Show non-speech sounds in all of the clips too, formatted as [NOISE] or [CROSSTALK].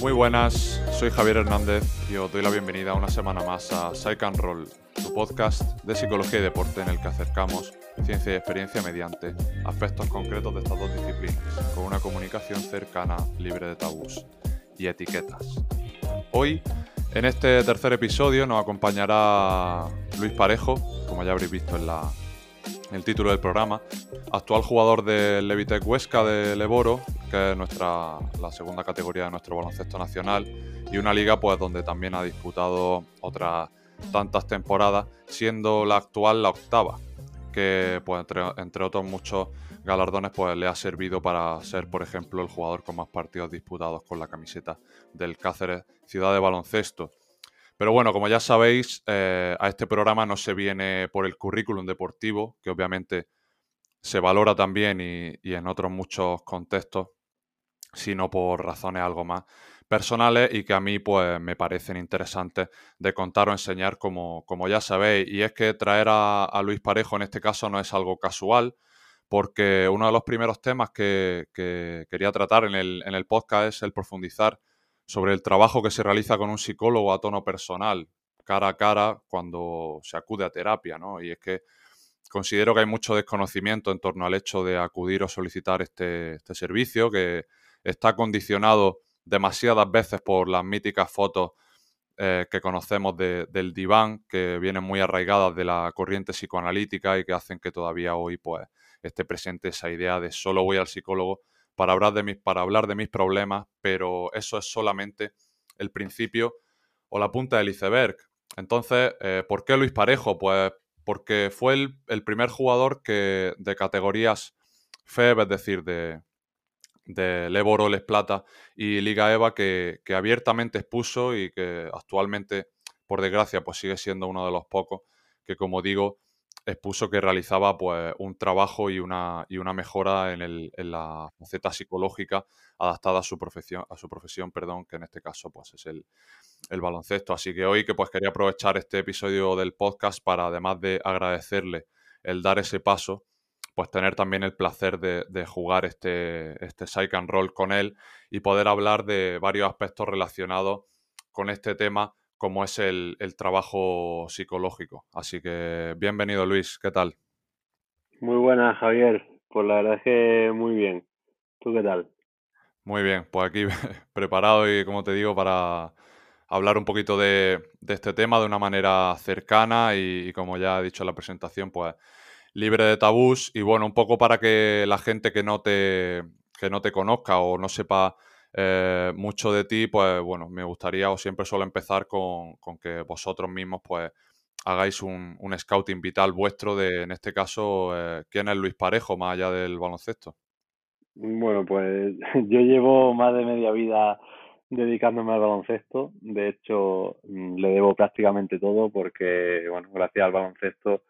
Muy buenas, soy Javier Hernández y os doy la bienvenida una semana más a Psych and Roll, tu podcast de psicología y deporte en el que acercamos ciencia y experiencia mediante aspectos concretos de estas dos disciplinas, con una comunicación cercana, libre de tabús y etiquetas. Hoy, en este tercer episodio, nos acompañará Luis Parejo, como ya habréis visto en, la, en el título del programa, actual jugador del Levitec Huesca de Leboro que es nuestra, la segunda categoría de nuestro baloncesto nacional, y una liga pues donde también ha disputado otras tantas temporadas, siendo la actual la octava, que pues entre, otros muchos galardones pues le ha servido para ser, por ejemplo, el jugador con más partidos disputados con la camiseta del Cáceres Ciudad de Baloncesto. Pero bueno, como ya sabéis, eh, a este programa no se viene por el currículum deportivo, que obviamente se valora también y, y en otros muchos contextos sino por razones algo más personales y que a mí pues me parecen interesantes de contar o enseñar como, como ya sabéis. Y es que traer a, Luis Parejo en este caso no es algo casual, porque uno de los primeros temas que, quería tratar en el, en el, podcast es el profundizar sobre el trabajo que se realiza con un psicólogo a tono personal, cara a cara, cuando se acude a terapia, ¿no? Y es que considero que hay mucho desconocimiento en torno al hecho de acudir o solicitar este, este servicio, que está condicionado demasiadas veces por las míticas fotos eh, que conocemos del diván, que vienen muy arraigadas de la corriente psicoanalítica y que hacen que todavía hoy pues, esté presente esa idea de solo voy al psicólogo para hablar de mis, para hablar de mis problemas, pero eso es solamente el principio o la punta del iceberg. Entonces, eh, ¿por qué Luis Parejo? Pues porque fue el, el primer jugador que de categorías FEB, es decir, de, de Leboro, Les Plata y Liga EVA que, abiertamente expuso y que actualmente, por desgracia, pues sigue siendo uno de los pocos que, como digo, expuso que realizaba pues un trabajo y una, y una mejora en, el, en la faceta psicológica adaptada a su profesión, a su profesión, perdón, que en este caso pues es el, el baloncesto. Así que hoy que pues quería aprovechar este episodio del podcast para además de agradecerle el dar ese paso, pues tener también el placer de, jugar este, este Psych and Roll con él y poder hablar de varios aspectos relacionados con este tema, como es el, trabajo psicológico. Así que bienvenido Luis, ¿qué tal? Muy buenas Javier, pues la verdad es que muy bien. ¿Tú qué tal? Muy bien, pues aquí [LAUGHS] preparado y como te digo para hablar un poquito de, este tema de una manera cercana y, como ya he dicho en la presentación, pues libre de tabús y bueno, un poco para que la gente que no te, que no te conozca o no sepa eh, mucho de ti, pues bueno, me gustaría o siempre suelo empezar con, que vosotros mismos pues hagáis un, un, scouting vital vuestro de, en este caso, eh, quién es Luis Parejo más allá del baloncesto. Bueno, pues [LAUGHS] yo llevo más de media vida dedicándome al baloncesto. De hecho, mm, le debo prácticamente todo porque, bueno, gracias al baloncesto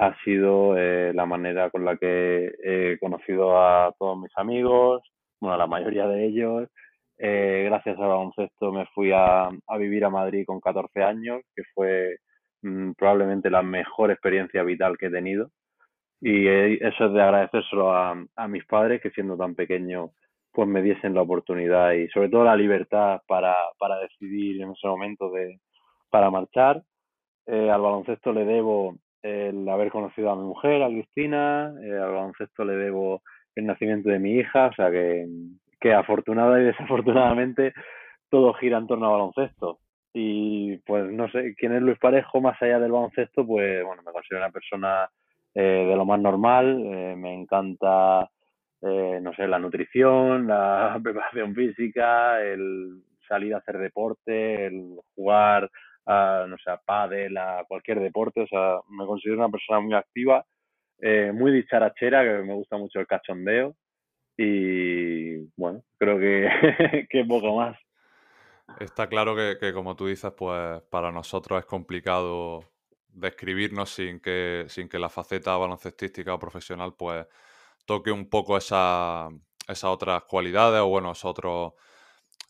ha sido eh, la manera con la que he conocido a todos mis amigos, bueno, a la mayoría de ellos. Eh, gracias al baloncesto me fui a, vivir a Madrid con 14 años, que fue mm, probablemente la mejor experiencia vital que he tenido. Y eh, eso es de agradecérselo a, mis padres, que siendo tan pequeño, pues me diesen la oportunidad y sobre todo la libertad para, para decidir en ese momento de, para marchar. al baloncesto le debo el haber conocido a mi mujer, a Cristina, eh, al baloncesto le debo el nacimiento de mi hija, o sea que, que afortunada y [LAUGHS] desafortunadamente todo gira en torno al baloncesto. Y pues no sé, ¿quién es Luis Parejo más allá del baloncesto? Pues bueno, me considero una persona eh, de lo más normal, eh, me encanta, no sé, la nutrición, la [LAUGHS] preparación física, el salir a hacer deporte, el jugar a, no sé, a pádel, a cualquier deporte, o sea, me considero una persona muy activa, eh, muy dicharachera, que me gusta mucho el cachondeo y bueno, creo que, [LAUGHS] que poco más. Está claro que, que, como tú dices, pues para nosotros es complicado describirnos sin que, sin que la faceta baloncestística o profesional pues toque un poco esa, esas otras cualidades o bueno, esos otros,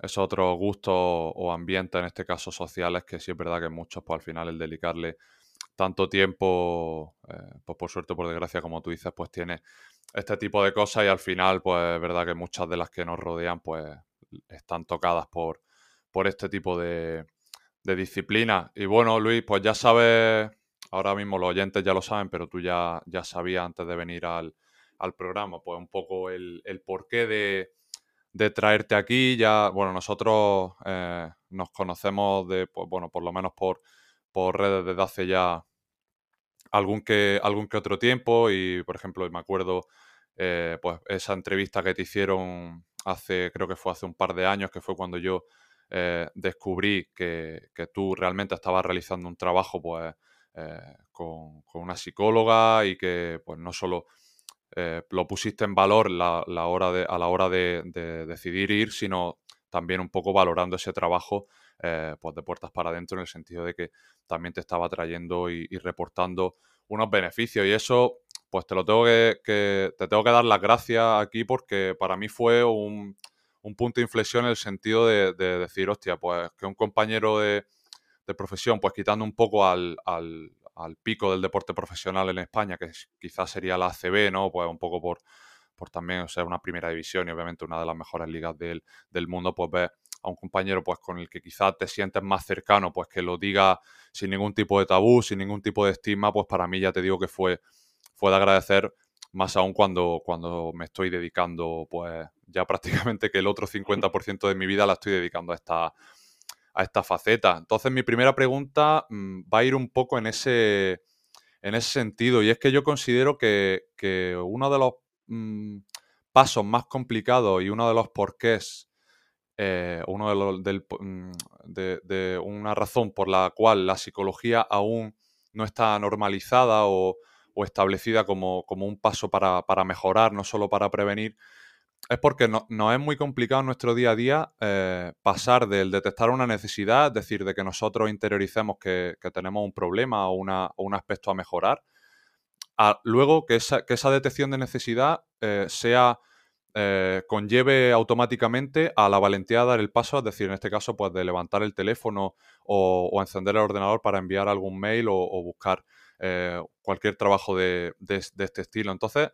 esos otros gustos o ambientes, en este caso sociales, que sí es verdad que muchos, pues al final el dedicarle tanto tiempo, eh, pues por suerte, por desgracia, como tú dices, pues tiene este tipo de cosas y al final, pues es verdad que muchas de las que nos rodean, pues están tocadas por, por este tipo de, de disciplina. Y bueno, Luis, pues ya sabes, ahora mismo los oyentes ya lo saben, pero tú ya, ya sabías antes de venir al, programa, pues un poco el, porqué de, traerte aquí. Ya, bueno, nosotros eh, nos conocemos de, pues, bueno, por lo menos por, por redes desde hace ya algún que, algún que otro tiempo y, por ejemplo, me acuerdo eh, pues esa entrevista que te hicieron hace, creo que fue hace un par de años, que fue cuando yo eh, descubrí que, tú realmente estabas realizando un trabajo pues, eh, con, una psicóloga y que pues, no solo lo pusiste en valor la, hora de, a la hora de, decidir ir, sino también un poco valorando ese trabajo pues de puertas para adentro en el sentido de que también te estaba trayendo y, reportando unos beneficios. Y eso, pues te lo tengo que, te tengo que dar las gracias aquí porque para mí fue un, punto de inflexión en el sentido de, decir, hostia, pues que un compañero de, profesión, pues quitando un poco al, pico del deporte profesional en España, que quizás sería la ACB, ¿no? Pues un poco por, por también ser una primera división y obviamente una de las mejores ligas del, del mundo, pues ves a un compañero pues con el que quizás te sientes más cercano, pues que lo diga sin ningún tipo de tabú, sin ningún tipo de estigma, pues para mí ya te digo que fue, fue de agradecer más aún cuando, cuando me estoy dedicando, pues ya prácticamente que el otro 50% de mi vida la estoy dedicando a esta, a esta faceta. Entonces mi primera pregunta mm, va a ir un poco en ese, en ese sentido y es que yo considero que, uno de los mm, pasos más complicados y uno de los porqués eh, uno de, los, mm, de, una razón por la cual la psicología aún no está normalizada o, establecida como, un paso para, mejorar, no solo para prevenir, es porque no, es muy complicado en nuestro día a día eh, pasar del detectar una necesidad, es decir, de que nosotros interioricemos que, tenemos un problema o, un aspecto a mejorar, a luego que esa, detección de necesidad eh, sea eh, conlleve automáticamente a la valentía de dar el paso, es decir, en este caso, pues de levantar el teléfono o, encender el ordenador para enviar algún mail o, buscar cualquier trabajo de, este estilo. Entonces,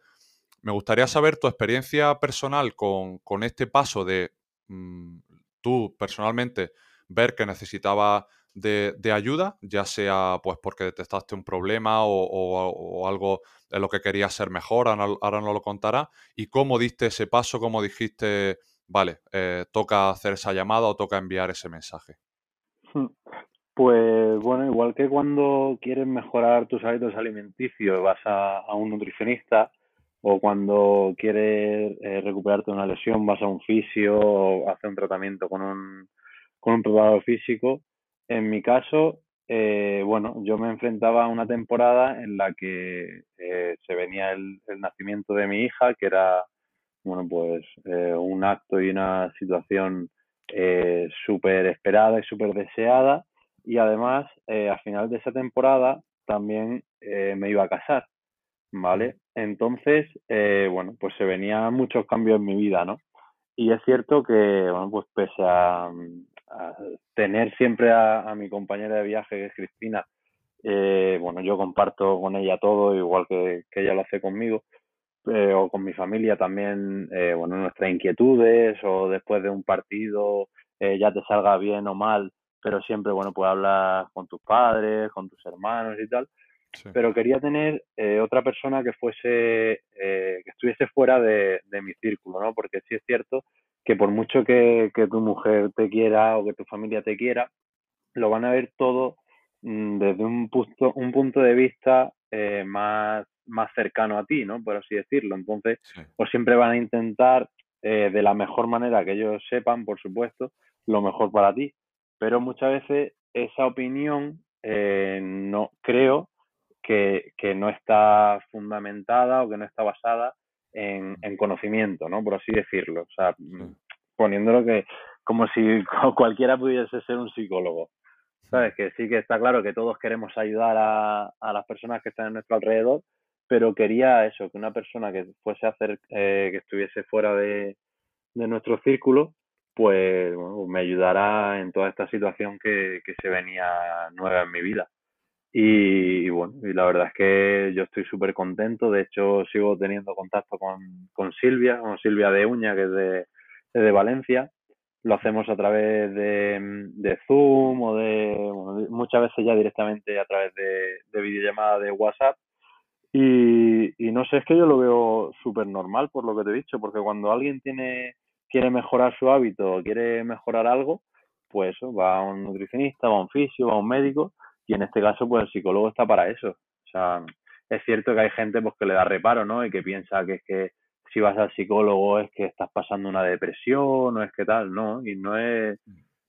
me gustaría saber tu experiencia personal con, este paso de mm, tú personalmente ver que necesitaba de, ayuda, ya sea pues porque detectaste un problema o, algo en lo que querías ser mejor, ahora, no lo contará, y cómo diste ese paso, cómo dijiste, vale, eh, toca hacer esa llamada o toca enviar ese mensaje. Hmm. Pues bueno, igual que cuando quieres mejorar tus hábitos alimenticios, vas a, un nutricionista, o cuando quieres eh, recuperarte una lesión, vas a un fisio o hacer un tratamiento con un, con un preparador físico, en mi caso, eh, bueno, yo me enfrentaba a una temporada en la que eh, se venía el, nacimiento de mi hija, que era, bueno, pues eh, un acto y una situación súper esperada y súper deseada. Y además, a final de esa temporada, también me iba a casar, ¿vale? Entonces, bueno, pues se venían muchos cambios en mi vida, ¿no? Y es cierto que, bueno, pues pese a, tener siempre a, mi compañera de viaje, que es Cristina, eh, bueno, yo comparto con ella todo, igual que, ella lo hace conmigo, eh, o con mi familia también, eh, bueno, nuestras inquietudes, o después de un partido, ya te salga bien o mal, pero siempre, bueno, pues hablar con tus padres, con tus hermanos y tal. Pero quería tener otra persona que fuese, que estuviese fuera de, de mi círculo, ¿no? Porque sí es cierto que por mucho que, tu mujer te quiera o que tu familia te quiera, lo van a ver todo mm, desde un punto, un punto de vista eh, más, más cercano a ti, ¿no? Por así decirlo. Entonces, pues siempre van a intentar, eh, de la mejor manera que ellos sepan, por supuesto, lo mejor para ti. Pero muchas veces esa opinión eh, no creo que, que, no está fundamentada o que no está basada en, en, conocimiento, ¿no? Por así decirlo. O sea, mm, poniéndolo que como si [LAUGHS] cualquiera pudiese ser un psicólogo. ¿Sabes? Que sí que está claro que todos queremos ayudar a, a las personas que están a nuestro alrededor, pero quería eso, que una persona que fuese a hacer, eh, que estuviese fuera de, de nuestro círculo, pues bueno, me ayudará en toda esta situación que, que se venía nueva en mi vida. Y, bueno, y la verdad es que yo estoy súper contento. De hecho, sigo teniendo contacto con, con Silvia, con Silvia de Uña, que es de, de Valencia. Lo hacemos a través de, de Zoom o de, muchas veces ya directamente a través de, de videollamada de WhatsApp. Y, y no sé, es que yo lo veo súper normal por lo que te he dicho, porque cuando alguien tiene quiere mejorar su hábito, quiere mejorar algo, pues va a un nutricionista, va a un fisio, va a un médico y en este caso pues el psicólogo está para eso. O sea, es cierto que hay gente pues que le da reparo, ¿no? Y que piensa que es que si vas al psicólogo es que estás pasando una depresión o es que tal, no, y no es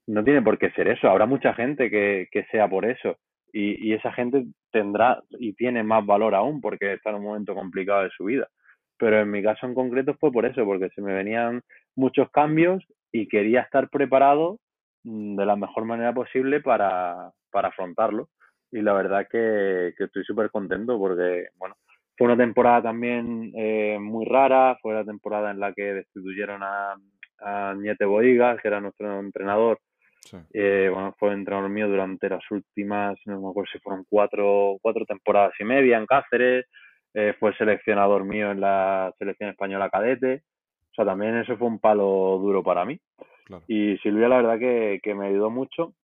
no tiene por qué ser eso. Habrá mucha gente que, que sea por eso y, y esa gente tendrá y tiene más valor aún porque está en un momento complicado de su vida. Pero en mi caso en concreto fue por eso, porque se me venían muchos cambios y quería estar preparado mm, de la mejor manera posible para, para afrontarlo. Y la verdad que, que estoy súper contento porque, bueno, fue una temporada también eh, muy rara, fue la temporada en la que destituyeron a, a Niete Boigas, que era nuestro entrenador. Eh, bueno, fue entrenador mío durante las últimas, no me acuerdo si fueron cuatro, cuatro temporadas y media en Cáceres, eh, fue seleccionador mío en la selección española cadete sea, también eso fue un palo duro para mí. Y Silvia, la verdad que, que me ayudó mucho.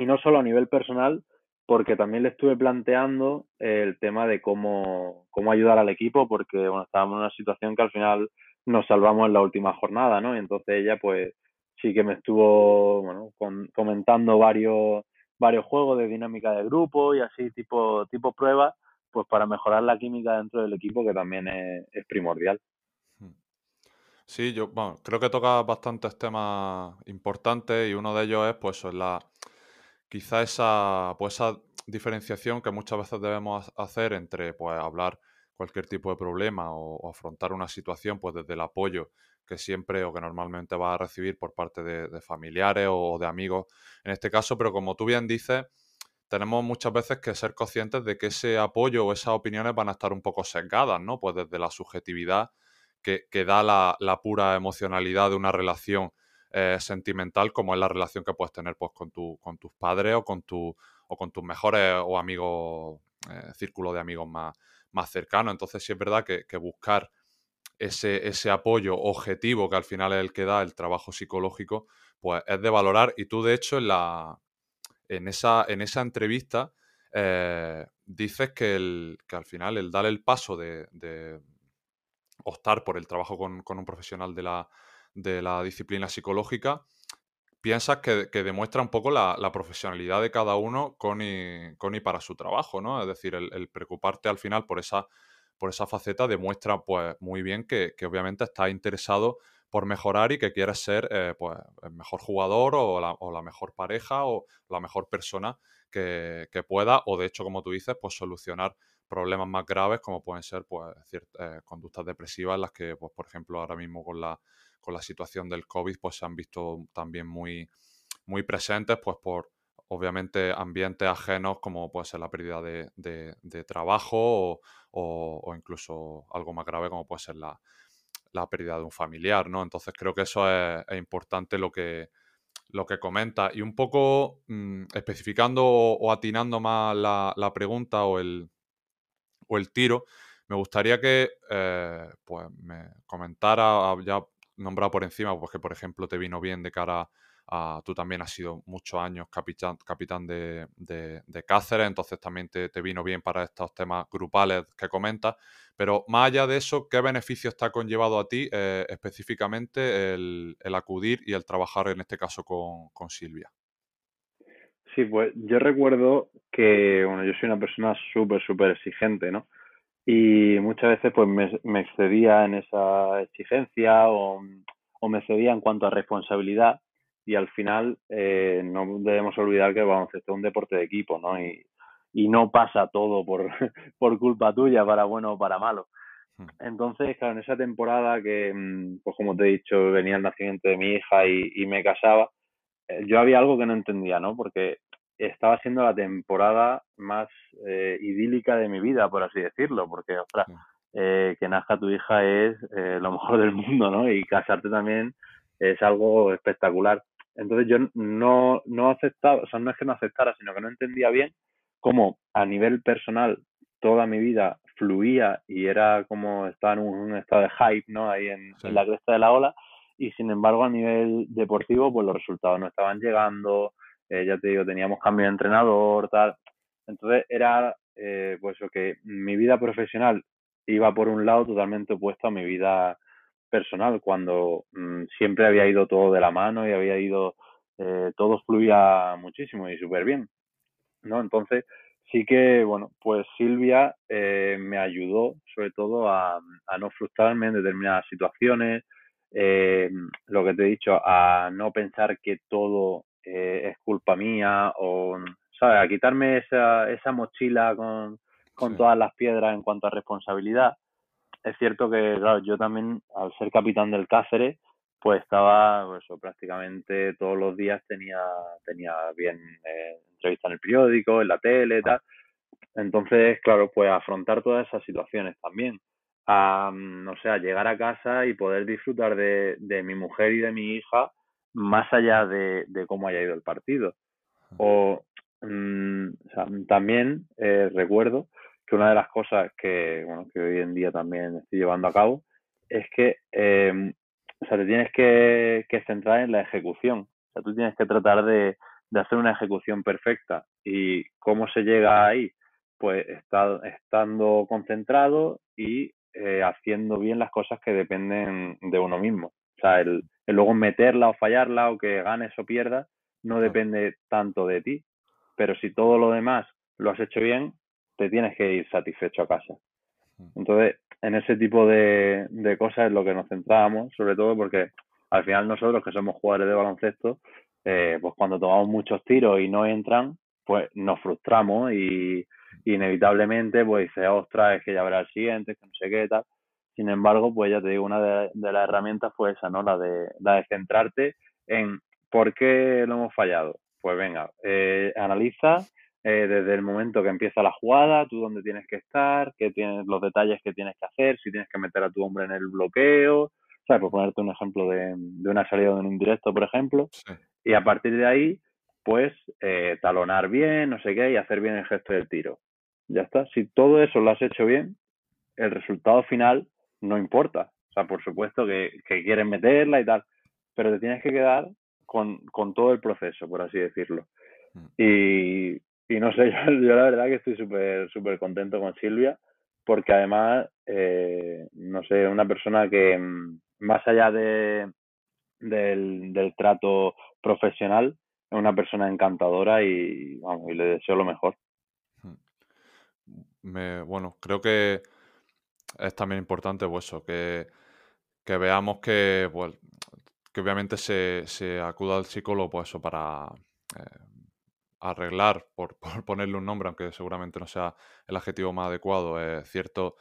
Y no solo a nivel personal, porque también le estuve planteando el tema de cómo, cómo ayudar al equipo, porque bueno, estábamos en una situación que al final nos salvamos en la última jornada, ¿no? Y entonces ella, pues, sí que me estuvo, bueno, comentando varios, varios juegos de dinámica de grupo y así, tipo, tipo pruebas, pues para mejorar la química dentro del equipo, que también es primordial. Sí, yo bueno, creo que toca bastantes temas importantes y uno de ellos es pues la quizá esa pues esa diferenciación que muchas veces debemos hacer entre pues hablar cualquier tipo de problema o, afrontar una situación pues desde el apoyo que siempre o que normalmente va a recibir por parte de, familiares o de amigos en este caso, pero como tú bien dices, tenemos muchas veces que ser conscientes de que ese apoyo o esas opiniones van a estar un poco sesgadas, ¿no? Pues desde la subjetividad que, da la, pura emocionalidad de una relación eh, sentimental como es la relación que puedes tener pues, con, tu, con tus padres o con, tu, o con tus mejores o amigos, eh, círculo de amigos más, más cercanos. Entonces sí es verdad que, buscar ese, ese, apoyo objetivo que al final es el que da el trabajo psicológico, pues es de valorar. Y tú, de hecho, en, la, en, esa, en esa entrevista eh, dices que, el, que al final el dar el paso de, optar por el trabajo con, un profesional de la, de la, disciplina psicológica, piensas que, demuestra un poco la, profesionalidad de cada uno con y, para su trabajo, ¿no? Es decir, el, preocuparte al final por esa, por esa faceta demuestra pues muy bien que, obviamente estás interesado por mejorar y que quieres ser eh, pues, el mejor jugador o la, o la, mejor pareja o la mejor persona que, que, pueda o de hecho, como tú dices, pues solucionar problemas más graves como pueden ser pues, ciertas, eh, conductas depresivas, las que, pues, por ejemplo, ahora mismo con la, con la situación del COVID pues, se han visto también muy, muy presentes pues, por, obviamente, ambientes ajenos como puede ser la pérdida de, de, trabajo o, incluso algo más grave como puede ser la, la pérdida de un familiar, ¿no? Entonces creo que eso es, importante lo que, lo que comenta. Y un poco mm, especificando o, atinando más la, la, pregunta o el, o el tiro, me gustaría que eh, pues me comentara, ya nombrado por encima, pues que por ejemplo te vino bien de cara a, tú también has sido muchos años capitán, capitán de, de, Cáceres, entonces también te, vino bien para estos temas grupales que comentas, pero más allá de eso, ¿qué beneficios te ha conllevado a ti eh, específicamente el, acudir y el trabajar en este caso con, con Silvia? Sí, pues yo recuerdo que, bueno, yo soy una persona súper, súper exigente, ¿no? Y muchas veces pues me, excedía en esa exigencia o, me excedía en cuanto a responsabilidad y al final eh, no debemos olvidar que el baloncesto es un deporte de equipo, ¿no? Y, y no pasa todo por, [LAUGHS] por culpa tuya, para bueno o para malo. Hmm. Entonces, claro, en esa temporada que, mm, pues como te he dicho, venía el nacimiento de mi hija y, y me casaba, eh, yo había algo que no entendía, ¿no? Porque estaba siendo la temporada más eh, idílica de mi vida, por así decirlo, porque, ostras, eh, que nazca tu hija es eh, lo mejor del mundo, ¿no? Y casarte también es algo espectacular. Entonces yo no, no aceptaba, o sea, no es que no aceptara, sino que no entendía bien cómo a nivel personal toda mi vida fluía y era como estaba en un, estado de hype, ¿no? Ahí en, la cresta de la ola. Y sin embargo, a nivel deportivo, pues los resultados no estaban llegando. Eh, ya te digo, teníamos cambio de entrenador, tal. Entonces era, eh, pues, que mi vida profesional iba por un lado totalmente opuesto a mi vida personal, cuando mm, siempre había ido todo de la mano y había ido, eh, todo fluía muchísimo y súper bien, ¿no? Entonces, sí que, bueno, pues Silvia eh, me ayudó sobre todo a, no frustrarme en determinadas situaciones, lo que te he dicho, a no pensar que todo es culpa mía o, ¿sabes? A quitarme esa, esa mochila con, con todas las piedras en cuanto a responsabilidad. Es cierto que, claro, yo también, al ser capitán del Cáceres, pues estaba, pues, prácticamente todos los días tenía, tenía bien eh, entrevista en el periódico, en la tele, tal. Entonces, claro, pues afrontar todas esas situaciones también. A, no sé, a llegar a casa y poder disfrutar de, de mi mujer y de mi hija más allá de, de cómo haya ido el partido. O, mm, o sea, también eh, recuerdo que una de las cosas que, bueno, que hoy en día también estoy llevando a cabo es que eh, o sea, te tienes que, centrar en la ejecución. O sea, tú tienes que tratar de, hacer una ejecución perfecta. ¿Y cómo se llega ahí? Pues está, estando concentrado y eh, haciendo bien las cosas que dependen de uno mismo. O sea, el, el, luego meterla o fallarla o que ganes o pierdas no depende tanto de ti. Pero si todo lo demás lo has hecho bien, te tienes que ir satisfecho a casa. Entonces, en ese tipo de, cosas es lo que nos centrábamos, sobre todo porque al final nosotros que somos jugadores de baloncesto, eh, pues cuando tomamos muchos tiros y no entran, pues nos frustramos y, inevitablemente pues dices, ostras, es que ya habrá el siguiente, que no sé qué tal. Sin embargo, pues ya te digo, una de, las herramientas fue esa, ¿no? La de, la de centrarte en por qué lo hemos fallado. Pues venga, eh, analiza eh, desde el momento que empieza la jugada, tú dónde tienes que estar, qué tienes, los detalles que tienes que hacer, si tienes que meter a tu hombre en el bloqueo, ¿sabes? Por ponerte un ejemplo de, una salida de un indirecto, por ejemplo. Y a partir de ahí, pues, eh, talonar bien, no sé qué, y hacer bien el gesto del tiro. Ya está. Si todo eso lo has hecho bien, el resultado final no importa. O sea, por supuesto que, que quieres meterla y tal, pero te tienes que quedar con, con todo el proceso, por así decirlo. Mm. Y, y no sé, [LAUGHS] yo, la verdad que estoy súper, súper contento con Silvia, porque además, eh, no sé, una persona que mm, más allá de, del, del trato profesional, es una persona encantadora y, vamos, y le deseo lo mejor. Hmm. Me, bueno, creo que es también importante pues eso, que, que veamos que, pues, que obviamente se, se acuda al psicólogo pues eso, para, eh, arreglar, por, [LAUGHS] ponerle un nombre, aunque seguramente no sea el adjetivo más adecuado, eh, ciertos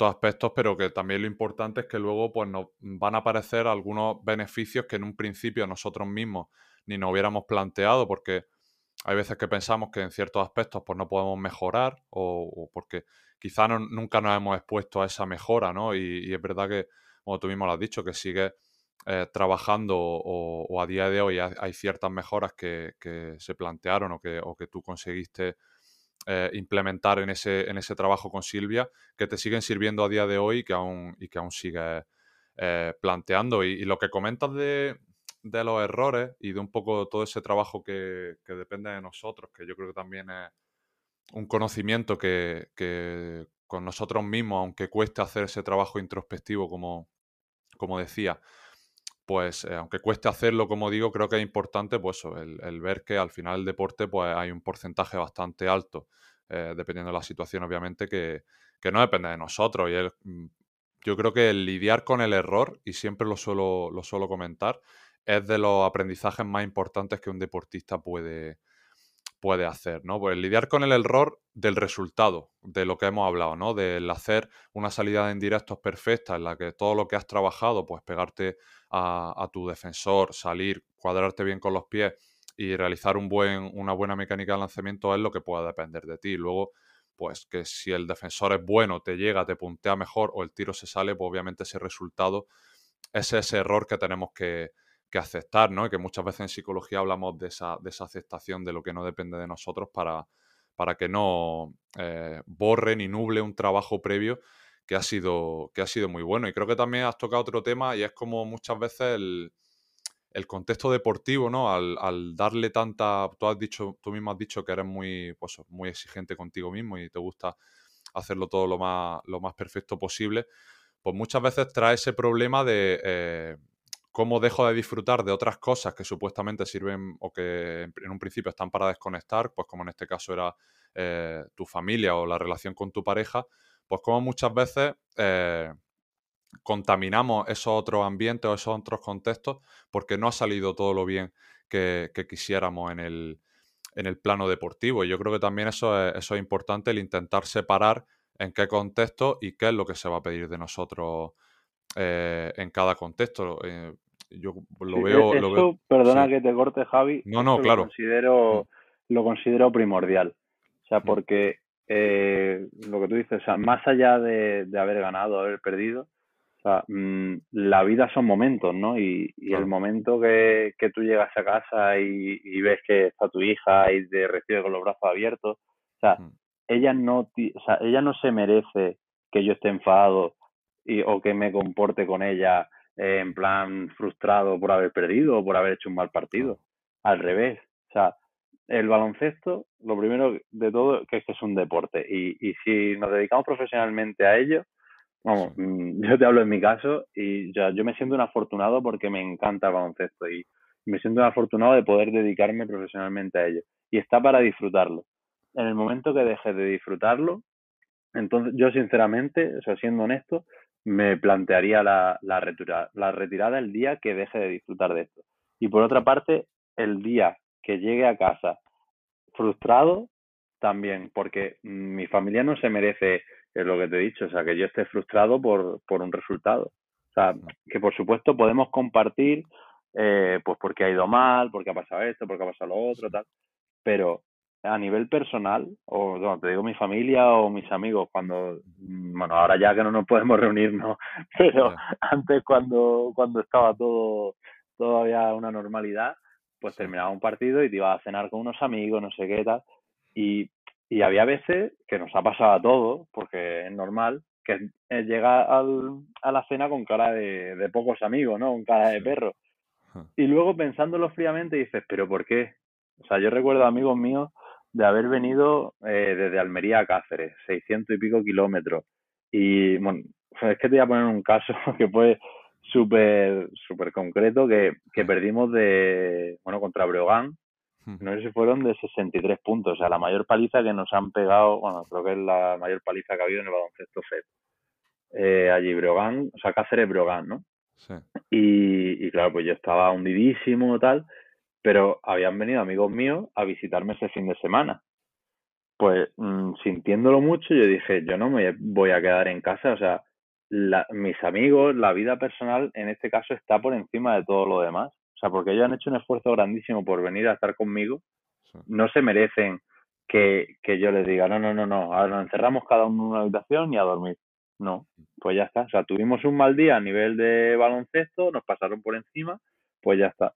aspectos, pero que también lo importante es que luego pues, nos van a aparecer algunos beneficios que en un principio nosotros mismos ni nos hubiéramos planteado, porque hay veces que pensamos que en ciertos aspectos pues, no podemos mejorar o, porque quizá nunca nos hemos expuesto a esa mejora, ¿no? Y, es verdad que, como tú mismo lo has dicho, que sigue eh, trabajando o, a día de hoy hay, ciertas mejoras que, se plantearon o que, o que tú conseguiste eh, implementar en ese, en ese trabajo con Silvia que te siguen sirviendo a día de hoy y que aún, y que aún sigues eh, planteando. Y, lo que comentas de, de, los errores y de un poco todo ese trabajo que, que, depende de nosotros, que yo creo que también es un conocimiento que, que con nosotros mismos, aunque cueste hacer ese trabajo introspectivo, como, como decía, pues eh, aunque cueste hacerlo, como digo, creo que es importante pues, el, ver que al final el deporte pues, hay un porcentaje bastante alto, eh, dependiendo de la situación, obviamente, que, no depende de nosotros. Y mm, yo creo que el lidiar con el error, y siempre lo suelo, lo suelo comentar, es de los aprendizajes más importantes que un deportista puede, puede hacer, ¿no? Pues lidiar con el error del resultado, de lo que hemos hablado, ¿no? Del hacer una salida en directos perfecta en la que todo lo que has trabajado, pues pegarte a, tu defensor, salir, cuadrarte bien con los pies y realizar un buen, una buena mecánica de lanzamiento es lo que pueda depender de ti. Luego, pues que si el defensor es bueno, te llega, te puntea mejor o el tiro se sale, pues obviamente ese resultado es ese error que tenemos que, aceptar, ¿no? Que muchas veces en psicología hablamos de esa, de esa aceptación de lo que no depende de nosotros para, para que no eh, borre ni nuble un trabajo previo que ha, sido, que ha sido muy bueno. Y creo que también has tocado otro tema y es como muchas veces el, el contexto deportivo, ¿no? Al, darle tanta. Tú has dicho, tú mismo has dicho que eres muy, pues, muy exigente contigo mismo y te gusta hacerlo todo lo más, lo más perfecto posible. Pues muchas veces trae ese problema de eh, cómo dejo de disfrutar de otras cosas que supuestamente sirven o que en un principio están para desconectar, pues como en este caso era eh, tu familia o la relación con tu pareja, pues como muchas veces eh, contaminamos esos otros ambientes o esos otros contextos porque no ha salido todo lo bien que, quisiéramos en el, en el, plano deportivo. Y yo creo que también eso es, eso es importante, el intentar separar en qué contexto y qué es lo que se va a pedir de nosotros eh, en cada contexto. Yo lo veo, Perdona que te corte, Javi. No, no, claro. Lo considero, mm. lo considero primordial. O sea, mm. porque eh, lo que tú dices, o sea, más allá de, de haber ganado, haber perdido, sea, mm, la vida son momentos, ¿no? Y, el momento que, tú llegas a casa y, ves que está tu hija y te recibe con los brazos abiertos, o sea, mm. ella no, o sea, ella no se merece que yo esté enfadado y, o que me comporte con ella en plan frustrado por haber perdido o por haber hecho un mal partido. Al revés, o sea, el baloncesto, lo primero de todo, que es que es un deporte y, y si nos dedicamos profesionalmente a ello, Vamos, mm, [LAUGHS] yo te hablo en mi caso y ya, yo me siento un afortunado porque me encanta el baloncesto y me siento un afortunado de poder dedicarme profesionalmente a ello. Y está para disfrutarlo. En el momento que deje de disfrutarlo, entonces yo sinceramente, o sea, siendo honesto, me plantearía la, la, retirada, la retirada el día que deje de disfrutar de esto. Y por otra parte, el día que llegue a casa frustrado, también, porque mi familia no se merece es lo que te he dicho, o sea, que yo esté frustrado por, por un resultado. O sea, que por supuesto podemos compartir, eh, pues porque ha ido mal, porque ha pasado esto, porque ha pasado lo otro, tal, pero a nivel personal, o no, te digo mi familia o mis amigos, cuando, mm, bueno, ahora ya que no nos podemos reunir, ¿no? [LAUGHS] Pero antes cuando, cuando estaba todo todavía una normalidad, pues terminaba un partido y te ibas a cenar con unos amigos, no sé qué tal, y y había veces que nos ha pasado a todos, porque es normal, que llega al, a la cena con cara de, de, pocos amigos, ¿no? Con cara de perro. Y luego pensándolo fríamente dices, ¿pero por qué? O sea, yo recuerdo amigos míos de haber venido eh, desde Almería a Cáceres, 600 y pico kilómetros. Y bueno, es que te voy a poner un caso [LAUGHS] que fue súper súper concreto que, que perdimos de, bueno, contra Breogán, no sé si fueron de 63 puntos, o sea, la mayor paliza que nos han pegado, bueno, creo que es la mayor paliza que ha habido en el baloncesto FED. Eh, allí Brogan, o sea, Cáceres Brogan, ¿no? Sí. Y, y, claro, pues yo estaba hundidísimo tal, pero habían venido amigos míos a visitarme ese fin de semana. Pues mm, sintiéndolo mucho, yo dije, yo no me voy a quedar en casa, o sea, mis amigos, la vida personal en este caso está por encima de todo lo demás. O sea, porque ellos han hecho un esfuerzo grandísimo por venir a estar conmigo. No se merecen que, que yo les diga, no, no, no, no, ahora nos encerramos cada uno en una habitación y a dormir. No, pues ya está. O sea, tuvimos un mal día a nivel de baloncesto, nos pasaron por encima, pues ya está.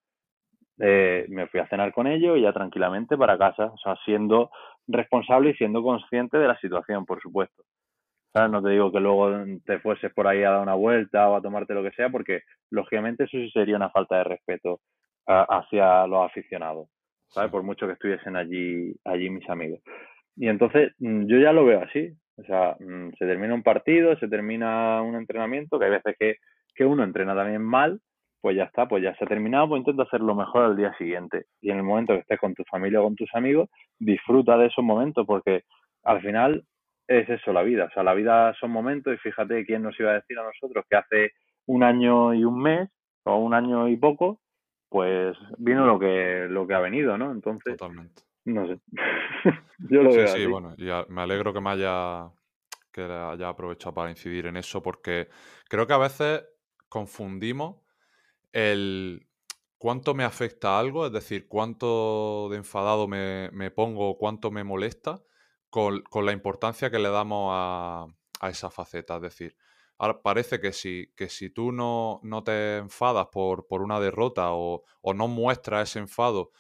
Eh, me fui a cenar con ellos y ya tranquilamente para casa, o sea, siendo responsable y siendo consciente de la situación, por supuesto. No te digo que luego te fueses por ahí a dar una vuelta o a tomarte lo que sea, porque lógicamente eso sí sería una falta de respeto hacia los aficionados, ¿sabes? Por mucho que estuviesen allí, allí mis amigos. Y entonces mm, yo ya lo veo así, o sea, mm, se termina un partido, se termina un entrenamiento, que hay veces que, que uno entrena también mal, pues ya está, pues ya se ha terminado, pues intenta hacer lo mejor al día siguiente. Y en el momento que estés con tu familia o con tus amigos, disfruta de esos momentos, porque al final es eso la vida. O sea, la vida son momentos y fíjate quién nos iba a decir a nosotros que hace un año y un mes o un año y poco, pues vino lo que lo que ha venido, ¿no? Entonces, Totalmente. no sé. [LAUGHS] Yo lo sí, veo sí, bueno, y me alegro que me haya que haya aprovechado para incidir en eso porque creo que a veces confundimos el cuánto me afecta algo, es decir, cuánto de enfadado me, me pongo, cuánto me molesta, con, la importancia que le damos a, esa faceta. Es decir, ahora parece que si, que si tú no, no te enfadas por, por una derrota o, no muestras ese enfado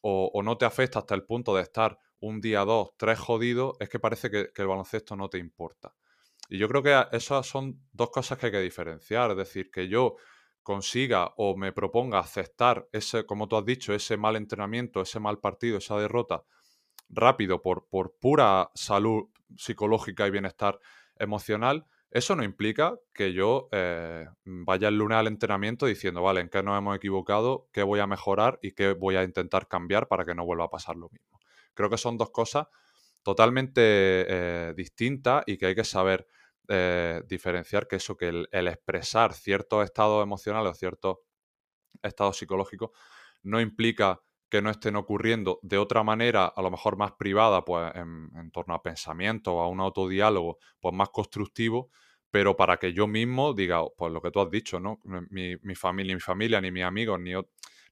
o, no te afecta hasta el punto de estar un día, dos, tres jodidos, es que parece que, que el baloncesto no te importa. Y yo creo que esas son dos cosas que hay que diferenciar. Es decir, que yo consiga o me proponga aceptar ese, como tú has dicho, ese mal entrenamiento, ese mal partido, esa derrota rápido por, por pura salud psicológica y bienestar emocional, eso no implica que yo eh, vaya el lunes al entrenamiento diciendo, vale, en qué nos hemos equivocado, qué voy a mejorar y qué voy a intentar cambiar para que no vuelva a pasar lo mismo. Creo que son dos cosas totalmente eh, distintas y que hay que saber eh, diferenciar que eso, que el, expresar ciertos estados emocionales o ciertos estados psicológicos no implica que no estén ocurriendo de otra manera, a lo mejor más privada, pues en, torno a pensamiento o a un autodiálogo, pues más constructivo, pero para que yo mismo diga, pues lo que tú has dicho, ¿no? Mi, mi familia, ni mi familia, ni mis amigos, ni,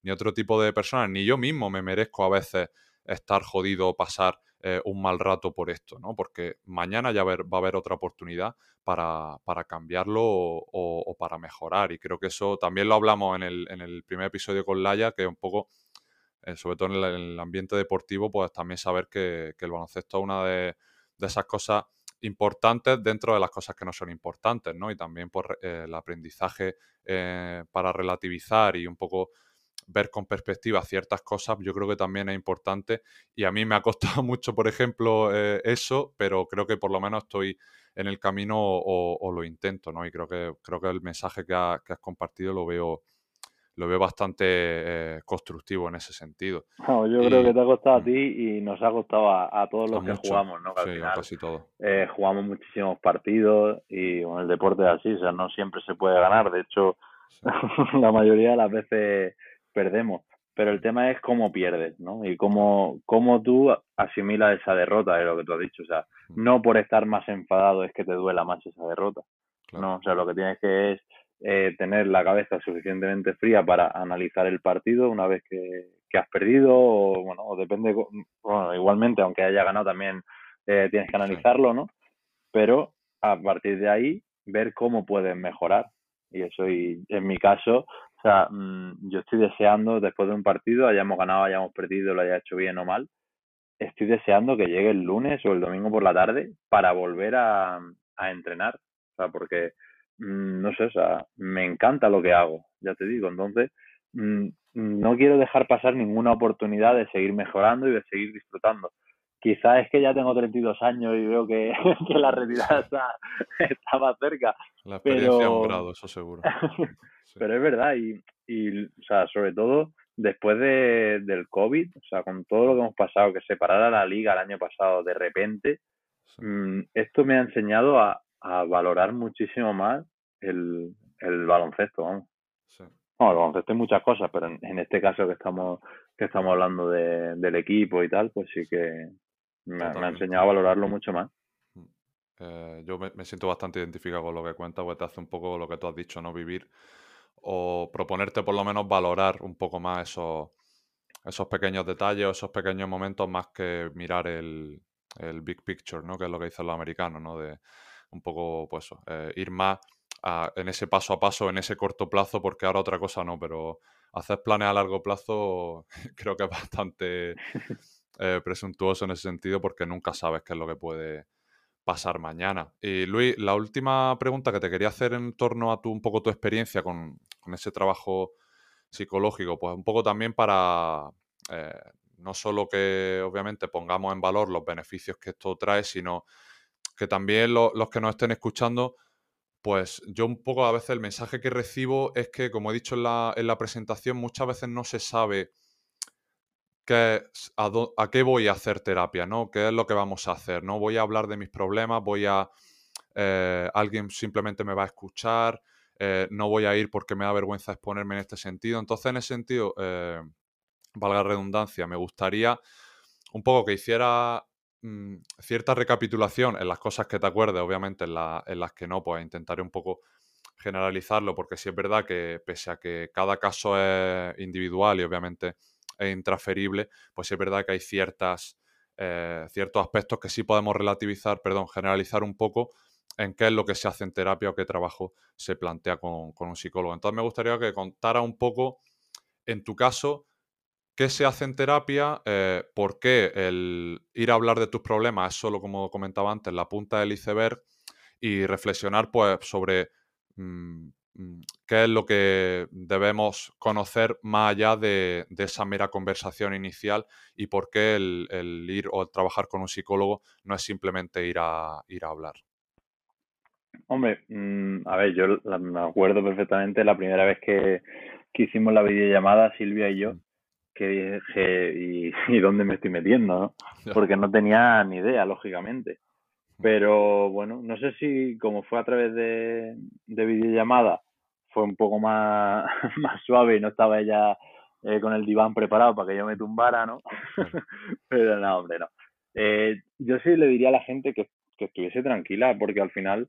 ni otro tipo de personas, ni yo mismo me merezco a veces estar jodido o pasar eh, un mal rato por esto, ¿no? Porque mañana ya va a haber otra oportunidad para, cambiarlo o, para mejorar. Y creo que eso también lo hablamos en el, primer episodio con Laia, que un poco, eh, sobre todo en el, ambiente deportivo, pues también saber que, el baloncesto es una de, esas cosas importantes dentro de las cosas que no son importantes, ¿no? Y también por pues, el aprendizaje eh, para relativizar y un poco ver con perspectiva ciertas cosas, yo creo que también es importante. Y a mí me ha costado [LAUGHS] mucho, por ejemplo, eh, eso, pero creo que por lo menos estoy en el camino o, lo intento, ¿no? Y creo que, creo que el mensaje que, has compartido lo veo, lo veo bastante eh, constructivo en ese sentido. yo creo que te ha costado a mm. ti y nos ha costado a, todos los que jugamos, ¿no? sí, casi todo. Eh, jugamos muchísimos partidos y el deporte es así, o sea, no siempre se puede ganar. De hecho, [LAUGHS] la mayoría de las veces perdemos. Pero el tema es cómo pierdes, ¿no? Y cómo, cómo tú asimilas esa derrota, es lo que tú has dicho. O sea, mm. no por estar más enfadado es que te duela más esa derrota. No, o sea, lo que tienes que es eh, tener la cabeza suficientemente fría para analizar el partido una vez que, has perdido, o bueno, o depende, bueno, igualmente, aunque haya ganado también eh, tienes que analizarlo, ¿no? Pero a partir de ahí, ver cómo puedes mejorar. Y eso, y en mi caso, o sea, mm, yo estoy deseando, después de un partido, hayamos ganado, hayamos perdido, lo haya hecho bien o mal, estoy deseando que llegue el lunes o el domingo por la tarde para volver a, entrenar. O sea, porque, mm, no sé, o sea, me encanta lo que hago, ya te digo. Entonces, mm, no quiero dejar pasar ninguna oportunidad de seguir mejorando y de seguir disfrutando. Quizás es que ya tengo 32 años y veo que, [LAUGHS] la retirada está, está, más cerca. La experiencia pero... un grado, eso seguro. [LAUGHS] Pero es verdad, y, y, o sea, sobre todo después de, del COVID, o sea, con todo lo que hemos pasado, que separara la liga el año pasado de repente, mm, esto me ha enseñado a, a valorar muchísimo más el, el baloncesto, vamos. Sí. No, el baloncesto hay muchas cosas, pero en, este caso que estamos que estamos hablando de, del equipo y tal, pues sí que me, ha enseñado a valorarlo mucho más. Mm. Eh, yo me, me, siento bastante identificado con lo que cuentas, porque te hace un poco lo que tú has dicho, ¿no? Vivir o proponerte por lo menos valorar un poco más esos, esos pequeños detalles o esos pequeños momentos más que mirar el, el big picture, ¿no? Que es lo que dicen los americanos, ¿no? De un poco, pues, eh, ir más en ese paso a paso, en ese corto plazo, porque ahora otra cosa no, pero hacer planes a largo plazo [LAUGHS] creo que es bastante [LAUGHS] eh, presuntuoso en ese sentido porque nunca sabes qué es lo que puede pasar mañana. Y Luis, la última pregunta que te quería hacer en torno a tu, un poco tu experiencia con, ese trabajo psicológico, pues un poco también para eh, no solo que obviamente pongamos en valor los beneficios que esto trae, sino que también los que nos estén escuchando, pues yo un poco a veces el mensaje que recibo es que, como he dicho en la, en la presentación, muchas veces no se sabe a, qué voy a hacer terapia, ¿no? ¿Qué es lo que vamos a hacer? ¿No? Voy a hablar de mis problemas, voy a... Eh, alguien simplemente me va a escuchar, eh, no voy a ir porque me da vergüenza exponerme en este sentido. Entonces, en ese sentido, eh, valga la redundancia, me gustaría un poco que hiciera mm, cierta recapitulación en las cosas que te acuerdes, obviamente en, las que no, pues intentaré un poco generalizarlo, porque sí es verdad que pese a que cada caso es individual y obviamente es intransferible, pues es verdad que hay ciertas, eh, ciertos aspectos que sí podemos relativizar, perdón, generalizar un poco en qué es lo que se hace en terapia o qué trabajo se plantea con, un psicólogo. Entonces me gustaría que contara un poco, en tu caso, qué se hace en terapia, eh, por qué el ir a hablar de tus problemas es solo, como comentaba antes, la punta del iceberg y reflexionar pues, sobre mm, qué es lo que debemos conocer más allá de, esa mera conversación inicial y por qué el, ir o trabajar con un psicólogo no es simplemente ir a, ir a hablar. Hombre, mm, a ver, yo me acuerdo perfectamente la primera vez que, hicimos la videollamada, Silvia y yo, que dije, ¿y, [LAUGHS] y dónde me estoy metiendo? [LAUGHS] ¿no? Porque no tenía ni idea, lógicamente. Pero bueno, no sé si como fue a través de, de videollamada, fue un poco más, [LAUGHS] más suave y no estaba ella eh, con el diván preparado para que yo me tumbara, ¿no? [LAUGHS] Pero no, hombre, no. Eh, yo sí le diría a la gente que, que estuviese tranquila, porque al final,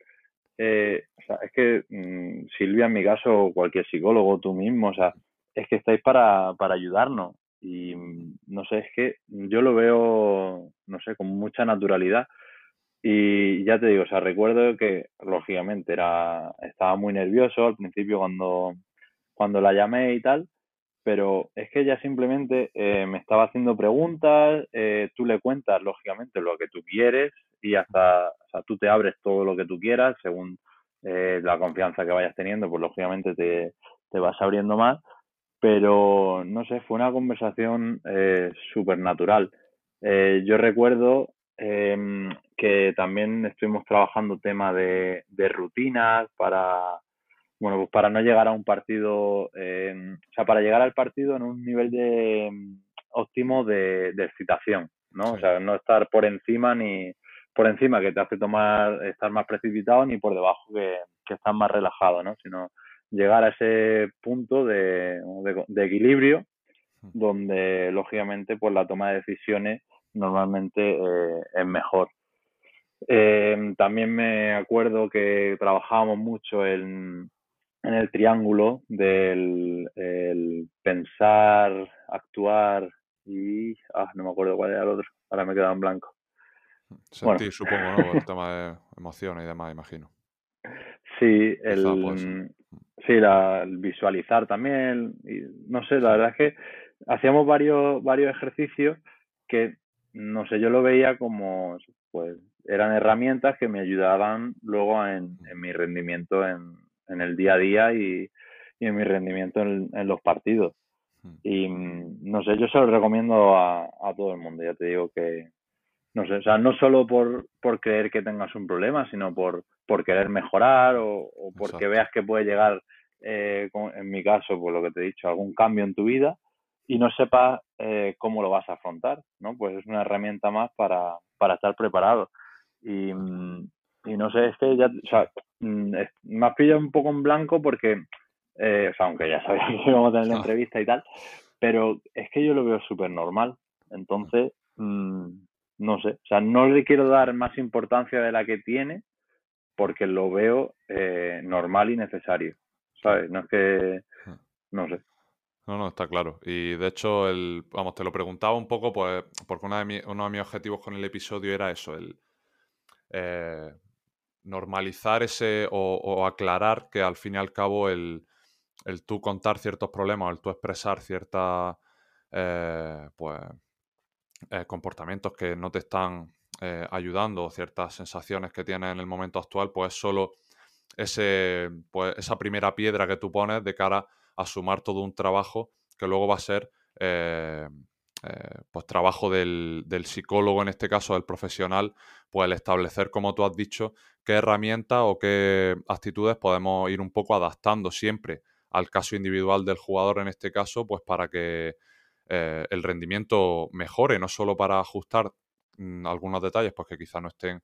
eh, o sea, es que mm, Silvia, en mi caso, cualquier psicólogo, tú mismo, o sea, es que estáis para, para ayudarnos. Y mm, no sé, es que yo lo veo, no sé, con mucha naturalidad. Y ya te digo, o sea, recuerdo que lógicamente era, estaba muy nervioso al principio cuando, cuando la llamé y tal, pero es que ella simplemente eh, me estaba haciendo preguntas, eh, tú le cuentas lógicamente lo que tú quieres y hasta, o sea, tú te abres todo lo que tú quieras según eh, la confianza que vayas teniendo, pues lógicamente te, te vas abriendo más, pero no sé, fue una conversación súper natural. yo recuerdo Em, que también estuvimos trabajando tema de, de rutinas para, bueno, pues para no llegar a un partido, em, o sea, para llegar al partido en un nivel de em, óptimo de, excitación, ¿no? O sea, no estar por encima ni por encima que te hace tomar, estar más precipitado ni por debajo que, que estás más relajado, ¿no? Sino llegar a ese punto de, de equilibrio hmm. donde lógicamente pues la toma de decisiones normalmente eh, es mejor. Eh, también me acuerdo que trabajábamos mucho en, en el triángulo del pensar, actuar y... Ah, no me acuerdo cuál era el otro, ahora me he quedado en blanco. Sentir, supongo, ¿no? el tema de emociones y demás, imagino. [LAUGHS] Sí, el, sí, la, el visualizar también. Y, no sé, la verdad es que hacíamos varios, varios ejercicios que no sé, yo lo veía como, pues, eran herramientas que me ayudaban luego en, mi rendimiento en, el día a día y, en mi rendimiento en, los partidos. Hmm. Y no sé, yo se lo recomiendo a, todo el mundo, ya te digo que, no sé, o sea, no solo por, por creer que tengas un problema, sino por, por querer mejorar o, porque veas que puede llegar, eh, en mi caso, por lo que te he dicho, algún cambio en tu vida y no sepas eh, cómo lo vas a afrontar, ¿no? Pues es una herramienta más para, para estar preparado. Y, mm, y, no sé, es que ya, o sea, mm, me has pillado un poco en blanco porque, eh, o sea, aunque ya [LAUGHS] sabía que íbamos a tener la entrevista y tal, pero es que yo lo veo súper normal. Entonces, mm, no sé, o sea, no le quiero dar más importancia de la que tiene porque lo veo eh, normal y necesario, ¿sabes? No es que, no sé. No, no, está claro. Y de hecho, el, vamos, te lo preguntaba un poco, pues, porque uno de, uno de mis objetivos con el episodio era eso, el eh, normalizar ese o, aclarar que al fin y al cabo el, el tú contar ciertos problemas, el tú expresar ciertos eh, pues, eh, comportamientos que no te están ayudando o ciertas sensaciones que tienes en el momento actual, pues es solo ese, pues, esa primera piedra que tú pones de cara a sumar todo un trabajo que luego va a ser eh, pues trabajo del, psicólogo, en este caso del profesional, pues el establecer, como tú has dicho, qué herramientas o qué actitudes podemos ir un poco adaptando siempre al caso individual del jugador, en este caso, pues para que eh, el rendimiento mejore, no solo para ajustar mm, algunos detalles, pues que quizás no estén,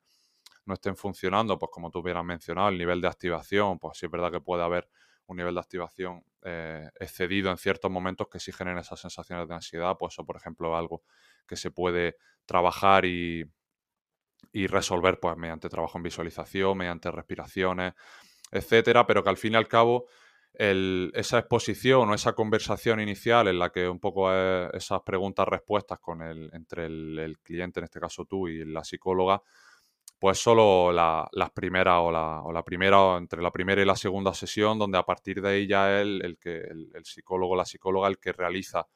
no estén funcionando, pues como tú hubieras mencionado, el nivel de activación, pues sí es verdad que puede haber un nivel de activación eh, excedido en ciertos momentos que sí esas sensaciones de ansiedad, pues eso, por ejemplo, algo que se puede trabajar y, resolver pues mediante trabajo en visualización, mediante respiraciones, etcétera, pero que al fin y al cabo esa exposición o esa conversación inicial en la que un poco esas preguntas-respuestas el, entre el, cliente, en este caso tú, y la psicóloga, pues solo las primeras o la, o la primera, entre la primera y la segunda sesión, donde a partir de ahí ya el, el que, el, psicólogo o la psicóloga el que realiza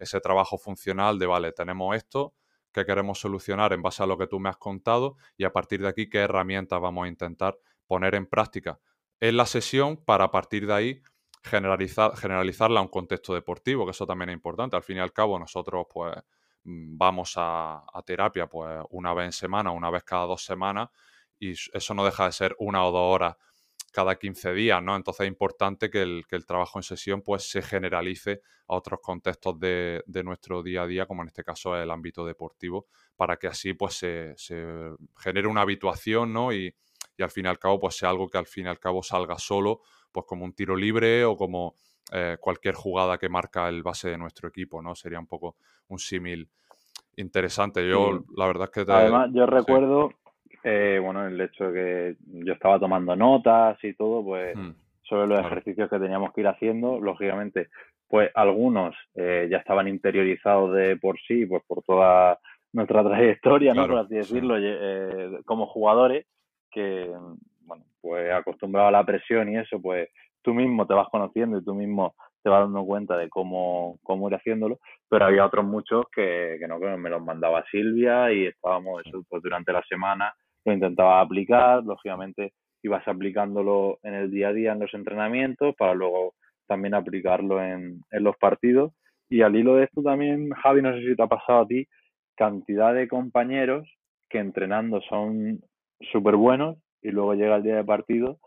ese trabajo funcional de, vale, tenemos esto, que queremos solucionar en base a lo que tú me has contado y a partir de aquí qué herramientas vamos a intentar poner en práctica en la sesión para a partir de ahí generalizar, generalizarla a un contexto deportivo, que eso también es importante. Al fin y al cabo, nosotros pues vamos a, terapia pues una vez en semana, una vez cada dos semanas, y eso no deja de ser una o dos horas cada 15 días, ¿no? Entonces es importante que el, trabajo en sesión pues se generalice a otros contextos de, nuestro día a día, como en este caso el ámbito deportivo, para que así pues se, se genere una habituación, ¿no? Y, y al fin y al cabo pues sea algo que al fin y al cabo salga solo, pues como un tiro libre o como eh, cualquier jugada que marca el base de nuestro equipo, ¿no? Sería un poco un símil interesante. Yo, la verdad es que... Además, yo recuerdo, eh, bueno, el hecho de que yo estaba tomando notas y todo, pues hmm, sobre los ejercicios que teníamos que ir haciendo, lógicamente, pues algunos eh, ya estaban interiorizados de por sí, pues por toda nuestra [LAUGHS] trayectoria, ¿no? por así decirlo, como jugadores, que, bueno, pues acostumbrado a la presión y eso, pues tú mismo te vas conociendo y tú mismo te vas dando cuenta de cómo, cómo ir haciéndolo, pero había otros muchos que, que no, que me los mandaba Silvia y estábamos eso, pues durante la semana, lo intentaba aplicar, lógicamente ibas aplicándolo en el día a día en los entrenamientos para luego también aplicarlo en, en los partidos. Y al hilo de esto también, Javi, no sé si te ha pasado a ti, cantidad de compañeros que entrenando son súper buenos y luego llega el día de partido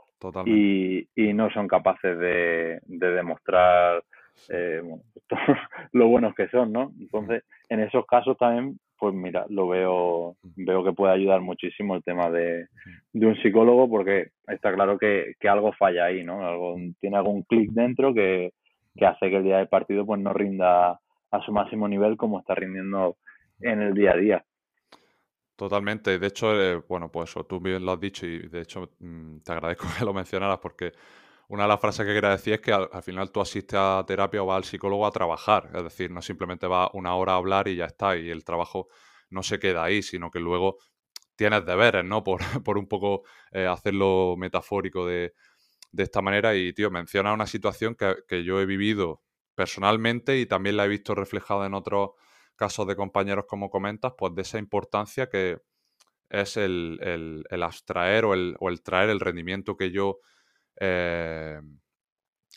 y, y, no son capaces de, de demostrar eh, [LAUGHS] lo buenos que son, ¿no? Entonces, en esos casos también, pues mira, lo veo, veo que puede ayudar muchísimo el tema de, de un psicólogo porque está claro que, que algo falla ahí, ¿no? Algo, tiene algún clic dentro que, que hace que el día de partido pues no rinda a su máximo nivel como está rindiendo en el día a día. Totalmente. De hecho, eh, bueno, pues tú bien lo has dicho y de hecho mm, te agradezco [LAUGHS] que lo mencionaras porque una de las frases que quería decir es que al, final tú asistes a terapia o vas al psicólogo a trabajar. Es decir, no simplemente vas una hora a hablar y ya está. Y el trabajo no se queda ahí, sino que luego tienes deberes, ¿no? Por, [LAUGHS] por un poco eh, hacerlo metafórico de, de, esta manera. Y, tío, menciona una situación que, que yo he vivido personalmente y también la he visto reflejada en otros casos de compañeros como comentas, pues de esa importancia que es el, abstraer o el, traer el rendimiento que yo eh,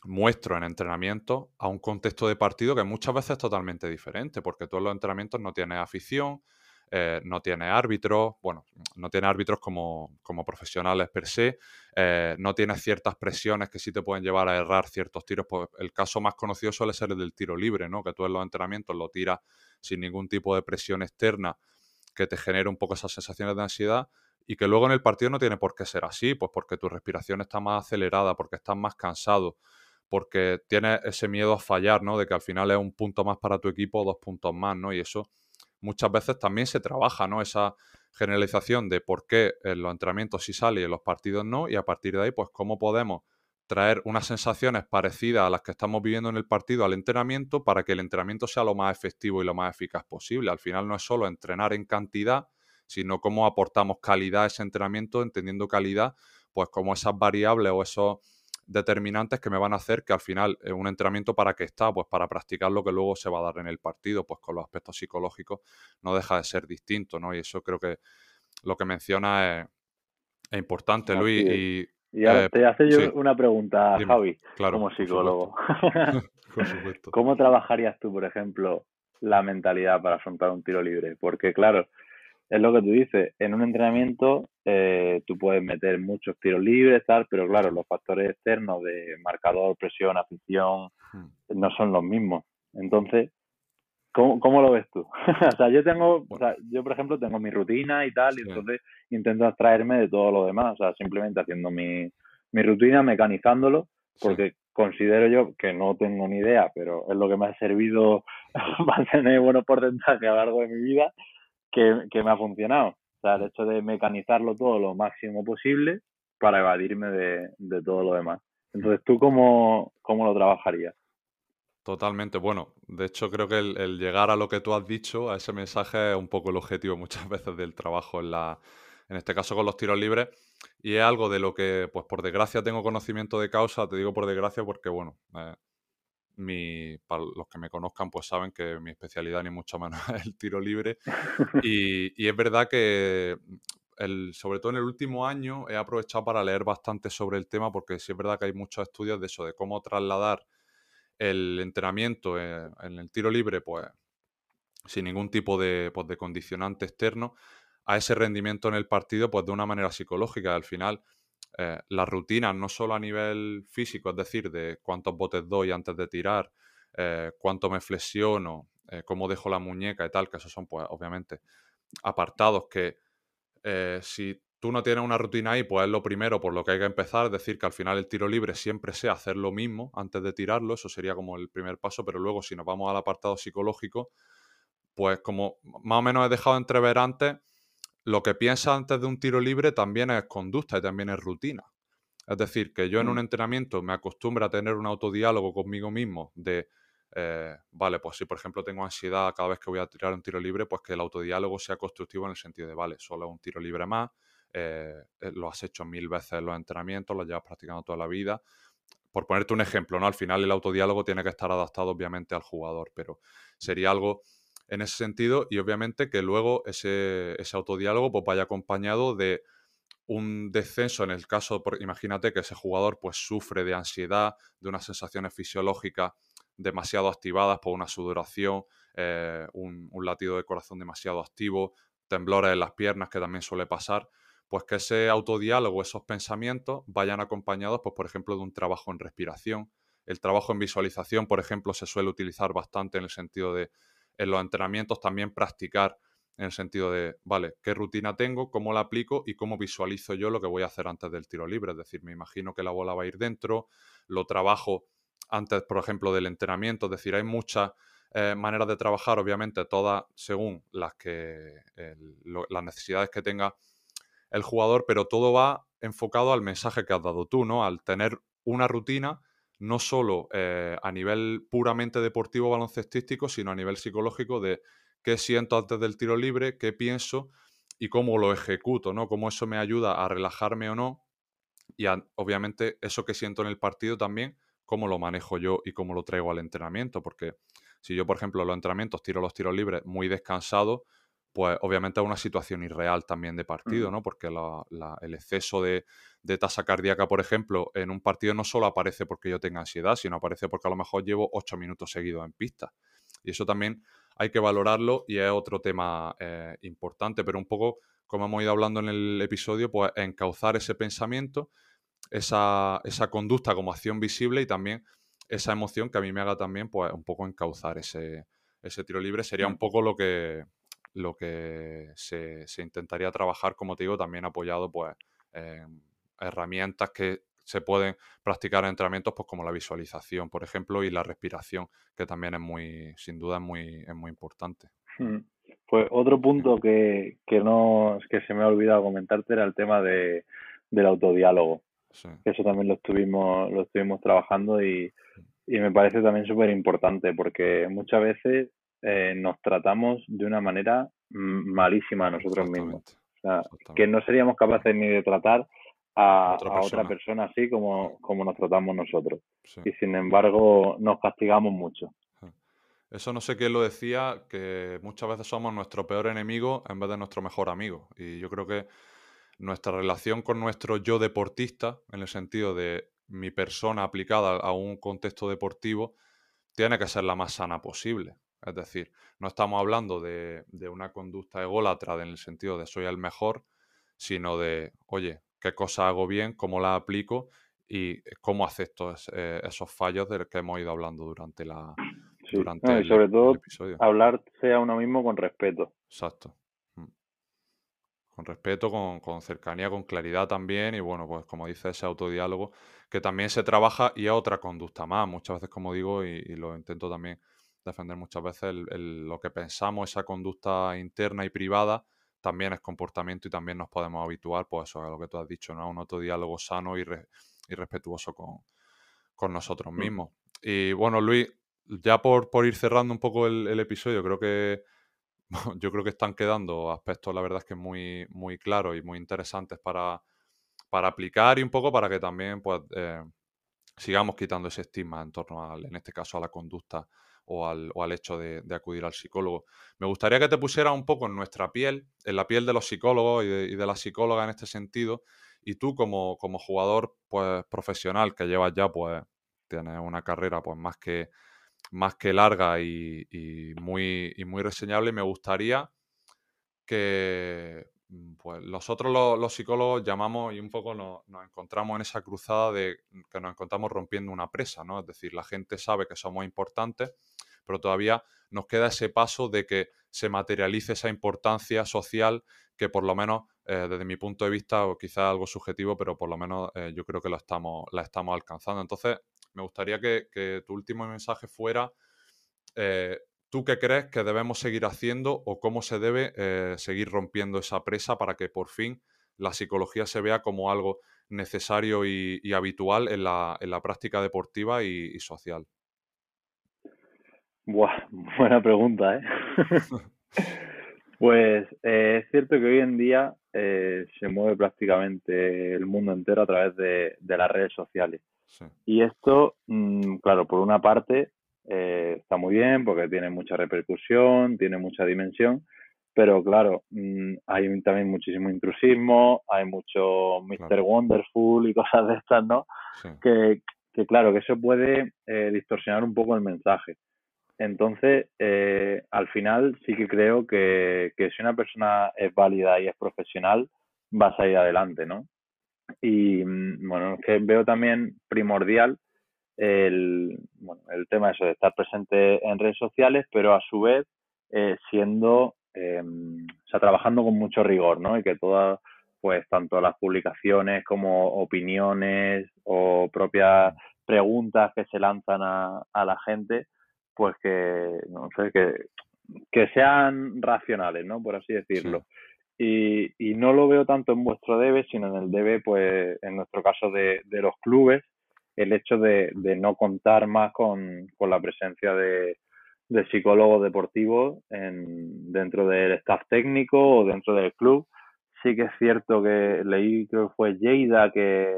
muestro en entrenamiento a un contexto de partido que muchas veces es totalmente diferente, porque todos los entrenamientos no tienes afición, eh, no tiene árbitros, bueno, no tiene árbitros como, como profesionales per se, eh, no tiene ciertas presiones que sí te pueden llevar a errar ciertos tiros. Pues el caso más conocido suele ser el del tiro libre, ¿no? Que tú en los entrenamientos lo tiras sin ningún tipo de presión externa que te genere un poco esas sensaciones de ansiedad y que luego en el partido no tiene por qué ser así, pues porque tu respiración está más acelerada, porque estás más cansado, porque tienes ese miedo a fallar, ¿no? De que al final es un punto más para tu equipo dos puntos más, ¿no? Y eso muchas veces también se trabaja, ¿no? Esa generalización de por qué en los entrenamientos sí sale y en los partidos no, y a partir de ahí, pues cómo podemos traer unas sensaciones parecidas a las que estamos viviendo en el partido al entrenamiento para que el entrenamiento sea lo más efectivo y lo más eficaz posible. Al final no es solo entrenar en cantidad, sino cómo aportamos calidad a ese entrenamiento, entendiendo calidad, pues como esas variables o esos determinantes que me van a hacer que al final un entrenamiento para qué está, pues para practicar lo que luego se va a dar en el partido, pues con los aspectos psicológicos no deja de ser distinto, ¿no? Y eso creo que lo que menciona es, importante, Luis, y y ahora eh, te hace yo una pregunta, Javi, como psicólogo. [LAUGHS] ¿Cómo trabajarías tú, por ejemplo, la mentalidad para afrontar un tiro libre? Porque, claro, es lo que tú dices, en un entrenamiento eh, tú puedes meter muchos tiros libres, tal, pero claro, los factores externos de marcador, presión, afición, hmm. no son los mismos. Entonces, ¿Cómo, ¿Cómo, lo ves tú? [LAUGHS] o sea, yo tengo, o sea, yo por ejemplo tengo mi rutina y tal, y entonces intento abstraerme de todo lo demás, o sea, simplemente haciendo mi, mi rutina, mecanizándolo, porque considero yo que no tengo ni idea, pero es lo que me ha servido [LAUGHS] para tener buenos porcentajes a lo largo de mi vida, que, que me ha funcionado. O sea, el hecho de mecanizarlo todo lo máximo posible para evadirme de, de todo lo demás. Entonces, ¿tú cómo, cómo lo trabajarías? Totalmente. Bueno, de hecho creo que el, llegar a lo que tú has dicho, a ese mensaje, es un poco el objetivo [LAUGHS] muchas veces del trabajo en la, en este caso con los tiros libres, y es algo de lo que, pues por desgracia tengo conocimiento de causa, te digo por desgracia porque, bueno, eh, mi, para los que me conozcan pues saben que mi especialidad ni mucho menos [LAUGHS] es el tiro libre, y, y es verdad que el, sobre todo en el último año he aprovechado para leer bastante sobre el tema porque sí es verdad que hay muchos estudios de eso, de cómo trasladar el entrenamiento en, el tiro libre, pues sin ningún tipo de, pues, de condicionante externo, a ese rendimiento en el partido, pues de una manera psicológica. Al final, eh, las rutinas, no solo a nivel físico, es decir, de cuántos botes doy antes de tirar, eh, cuánto me flexiono, eh, cómo dejo la muñeca y tal, que esos son, pues, obviamente, apartados que si tú no tienes una rutina ahí, pues es lo primero por lo que hay que empezar, es decir, que al final el tiro libre siempre sea hacer lo mismo antes de tirarlo, eso sería como el primer paso, pero luego si nos vamos al apartado psicológico, pues como más o menos he dejado entrever antes, lo que piensa antes de un tiro libre también es conducta y también es rutina. Es decir, que yo en un mm. entrenamiento me acostumbro a tener un autodiálogo conmigo mismo de, eh, vale, pues si por ejemplo tengo ansiedad cada vez que voy a tirar un tiro libre, pues que el autodiálogo sea constructivo en el sentido de, vale, solo un tiro libre más, eh, eh, lo has hecho mil veces en los entrenamientos, lo llevas practicando toda la vida. Por ponerte un ejemplo, ¿no? Al final el autodiálogo tiene que estar adaptado obviamente al jugador, pero sería algo en ese sentido y obviamente que luego ese, ese autodiálogo pues vaya acompañado de un descenso en el caso, por, imagínate que ese jugador pues sufre de ansiedad, de unas sensaciones fisiológicas demasiado activadas por una sudoración, eh, un, un, latido de corazón demasiado activo, temblores en las piernas que también suele pasar, pues que ese autodiálogo, esos pensamientos vayan acompañados, pues por ejemplo, de un trabajo en respiración. El trabajo en visualización, por ejemplo, se suele utilizar bastante en el sentido de, en los entrenamientos también practicar en el sentido de, vale, ¿qué rutina tengo? ¿Cómo la aplico? Y cómo visualizo yo lo que voy a hacer antes del tiro libre. Es decir, me imagino que la bola va a ir dentro, lo trabajo antes, por ejemplo, del entrenamiento. Es decir, hay muchas eh, maneras de trabajar, obviamente, todas según las, que, las necesidades que tenga el jugador, pero todo va enfocado al mensaje que has dado tú, ¿no? Al tener una rutina no solo eh, a nivel puramente deportivo baloncestístico, sino a nivel psicológico de qué siento antes del tiro libre, qué pienso y cómo lo ejecuto, ¿no? Cómo eso me ayuda a relajarme o no. Y obviamente eso que siento en el partido también, cómo lo manejo yo y cómo lo traigo al entrenamiento. Porque si yo, por ejemplo, en los entrenamientos tiro los tiros libres muy descansado, pues obviamente es una situación irreal también de partido, ¿no? Porque el exceso de, tasa cardíaca, por ejemplo, en un partido no solo aparece porque yo tenga ansiedad, sino aparece porque a lo mejor llevo ocho minutos seguidos en pista. Y eso también hay que valorarlo y es otro tema eh, importante, pero un poco, como hemos ido hablando en el episodio, pues encauzar ese pensamiento, esa, esa conducta como acción visible y también esa emoción que a mí me haga también, pues un poco encauzar ese, ese tiro libre. Sería un poco lo que lo que se, intentaría trabajar, como te digo, también apoyado pues, en herramientas que se pueden practicar en entrenamientos, pues como la visualización, por ejemplo, y la respiración, que también es muy, sin duda, es muy, es muy importante. Hmm. Pues otro punto que, que, no, que se me ha olvidado comentarte era el tema de, del autodiálogo. Eso también lo estuvimos, lo estuvimos trabajando y, y me parece también súper importante porque muchas veces eh, nos tratamos de una manera malísima a nosotros mismos. O sea, que no seríamos capaces ni de tratar a otra persona, así como, como nos tratamos nosotros. Y sin embargo, nos castigamos mucho. Eso no sé quién lo decía, que muchas veces somos nuestro peor enemigo en vez de nuestro mejor amigo. Y yo creo que nuestra relación con nuestro yo deportista, en el sentido de mi persona aplicada a un contexto deportivo, tiene que ser la más sana posible. Es decir, no estamos hablando de, una conducta ególatra en el sentido de soy el mejor, sino de, oye, qué cosa hago bien, cómo la aplico y cómo acepto eh, esos fallos de los que hemos ido hablando durante la durante y sobre todo hablarse a uno mismo con respeto. Exacto. Mm. Con respeto, con, cercanía, con claridad también y bueno, pues como dice ese autodiálogo, que también se trabaja y es otra conducta más, muchas veces como digo y lo intento también defender muchas veces lo que pensamos, esa conducta interna y privada, también es comportamiento y también nos podemos habituar, pues eso es lo que tú has dicho, ¿no? A un otro diálogo sano y, respetuoso con, nosotros mm. mismos. Y bueno, Luis, ya por, por ir cerrando un poco el, episodio, creo que [LAUGHS] yo creo que están quedando aspectos, la verdad es que muy, muy claros y muy interesantes para, para aplicar y un poco para que también pues, eh, sigamos quitando ese estigma en torno, al, en este caso, a la conducta o al, o al hecho de, acudir al psicólogo. Me gustaría que te pusiera un poco en nuestra piel, en la piel de los psicólogos y de, la psicóloga en este sentido, y tú como, como jugador pues, profesional que llevas ya, pues tienes una carrera pues más que, más que larga y, muy, y muy reseñable, me gustaría que pues nosotros los, psicólogos llamamos y un poco nos, encontramos en esa cruzada de que nos encontramos rompiendo una presa, ¿no? Es decir, la gente sabe que somos importantes, pero todavía nos queda ese paso de que se materialice esa importancia social que por lo menos eh, desde mi punto de vista, o quizá algo subjetivo, pero por lo menos eh, yo creo que lo estamos, la estamos alcanzando. Entonces, me gustaría que, tu último mensaje fuera eh, ¿Tú qué crees que debemos seguir haciendo o cómo se debe eh, seguir rompiendo esa presa para que por fin la psicología se vea como algo necesario y, habitual en la, práctica deportiva y, social? Buah, [LAUGHS] buena pregunta, ¿eh? [LAUGHS] pues eh, es cierto que hoy en día eh, se mueve prácticamente el mundo entero a través de, las redes sociales. Y esto, mm, claro, por una parte eh, está muy bien porque tiene mucha repercusión, tiene mucha dimensión, pero claro, mm, hay también muchísimo intrusismo, hay mucho Mr. Wonderful y [LAUGHS] cosas de estas, ¿no? Que, que, claro, que eso puede eh, distorsionar un poco el mensaje. Entonces, eh, al final sí que creo que, que si una persona es válida y es profesional, vas a ir adelante, ¿no? Y mm, bueno, que veo también primordial el, bueno, el tema eso de estar presente en redes sociales, pero a su vez eh, siendo, eh, o sea, trabajando con mucho rigor, ¿no? Y que todas, pues, tanto las publicaciones como opiniones o propias preguntas que se lanzan a, a la gente, pues que, no sé, que, que sean racionales, ¿no? Por así decirlo. Y, y no lo veo tanto en vuestro debe, sino en el debe, pues, en nuestro caso de, de los clubes, el hecho de, de no contar más con, con la presencia de, de psicólogos deportivos en, dentro del staff técnico o dentro del club. Sí que es cierto que leí, creo que fue Lleida, que.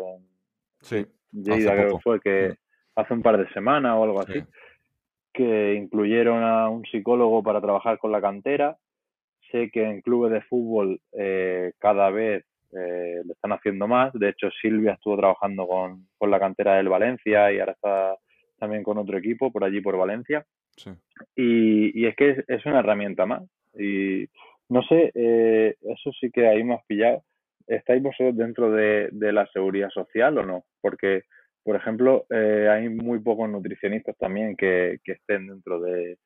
Sí. Lleida, creo que fue que hace un par de semanas o algo así, que incluyeron a un psicólogo para trabajar con la cantera. Sé que en clubes de fútbol eh, cada vez eh, lo están haciendo más. De hecho, Silvia estuvo trabajando con, con, la cantera del Valencia y ahora está también con otro equipo por allí, por Valencia. Y, y, es que es, una herramienta más. Y no sé, eh, eso sí que ahí me has pillado. ¿Estáis vosotros dentro de, de la seguridad social o no? Porque, por ejemplo, eh, hay muy pocos nutricionistas también que, que estén dentro de,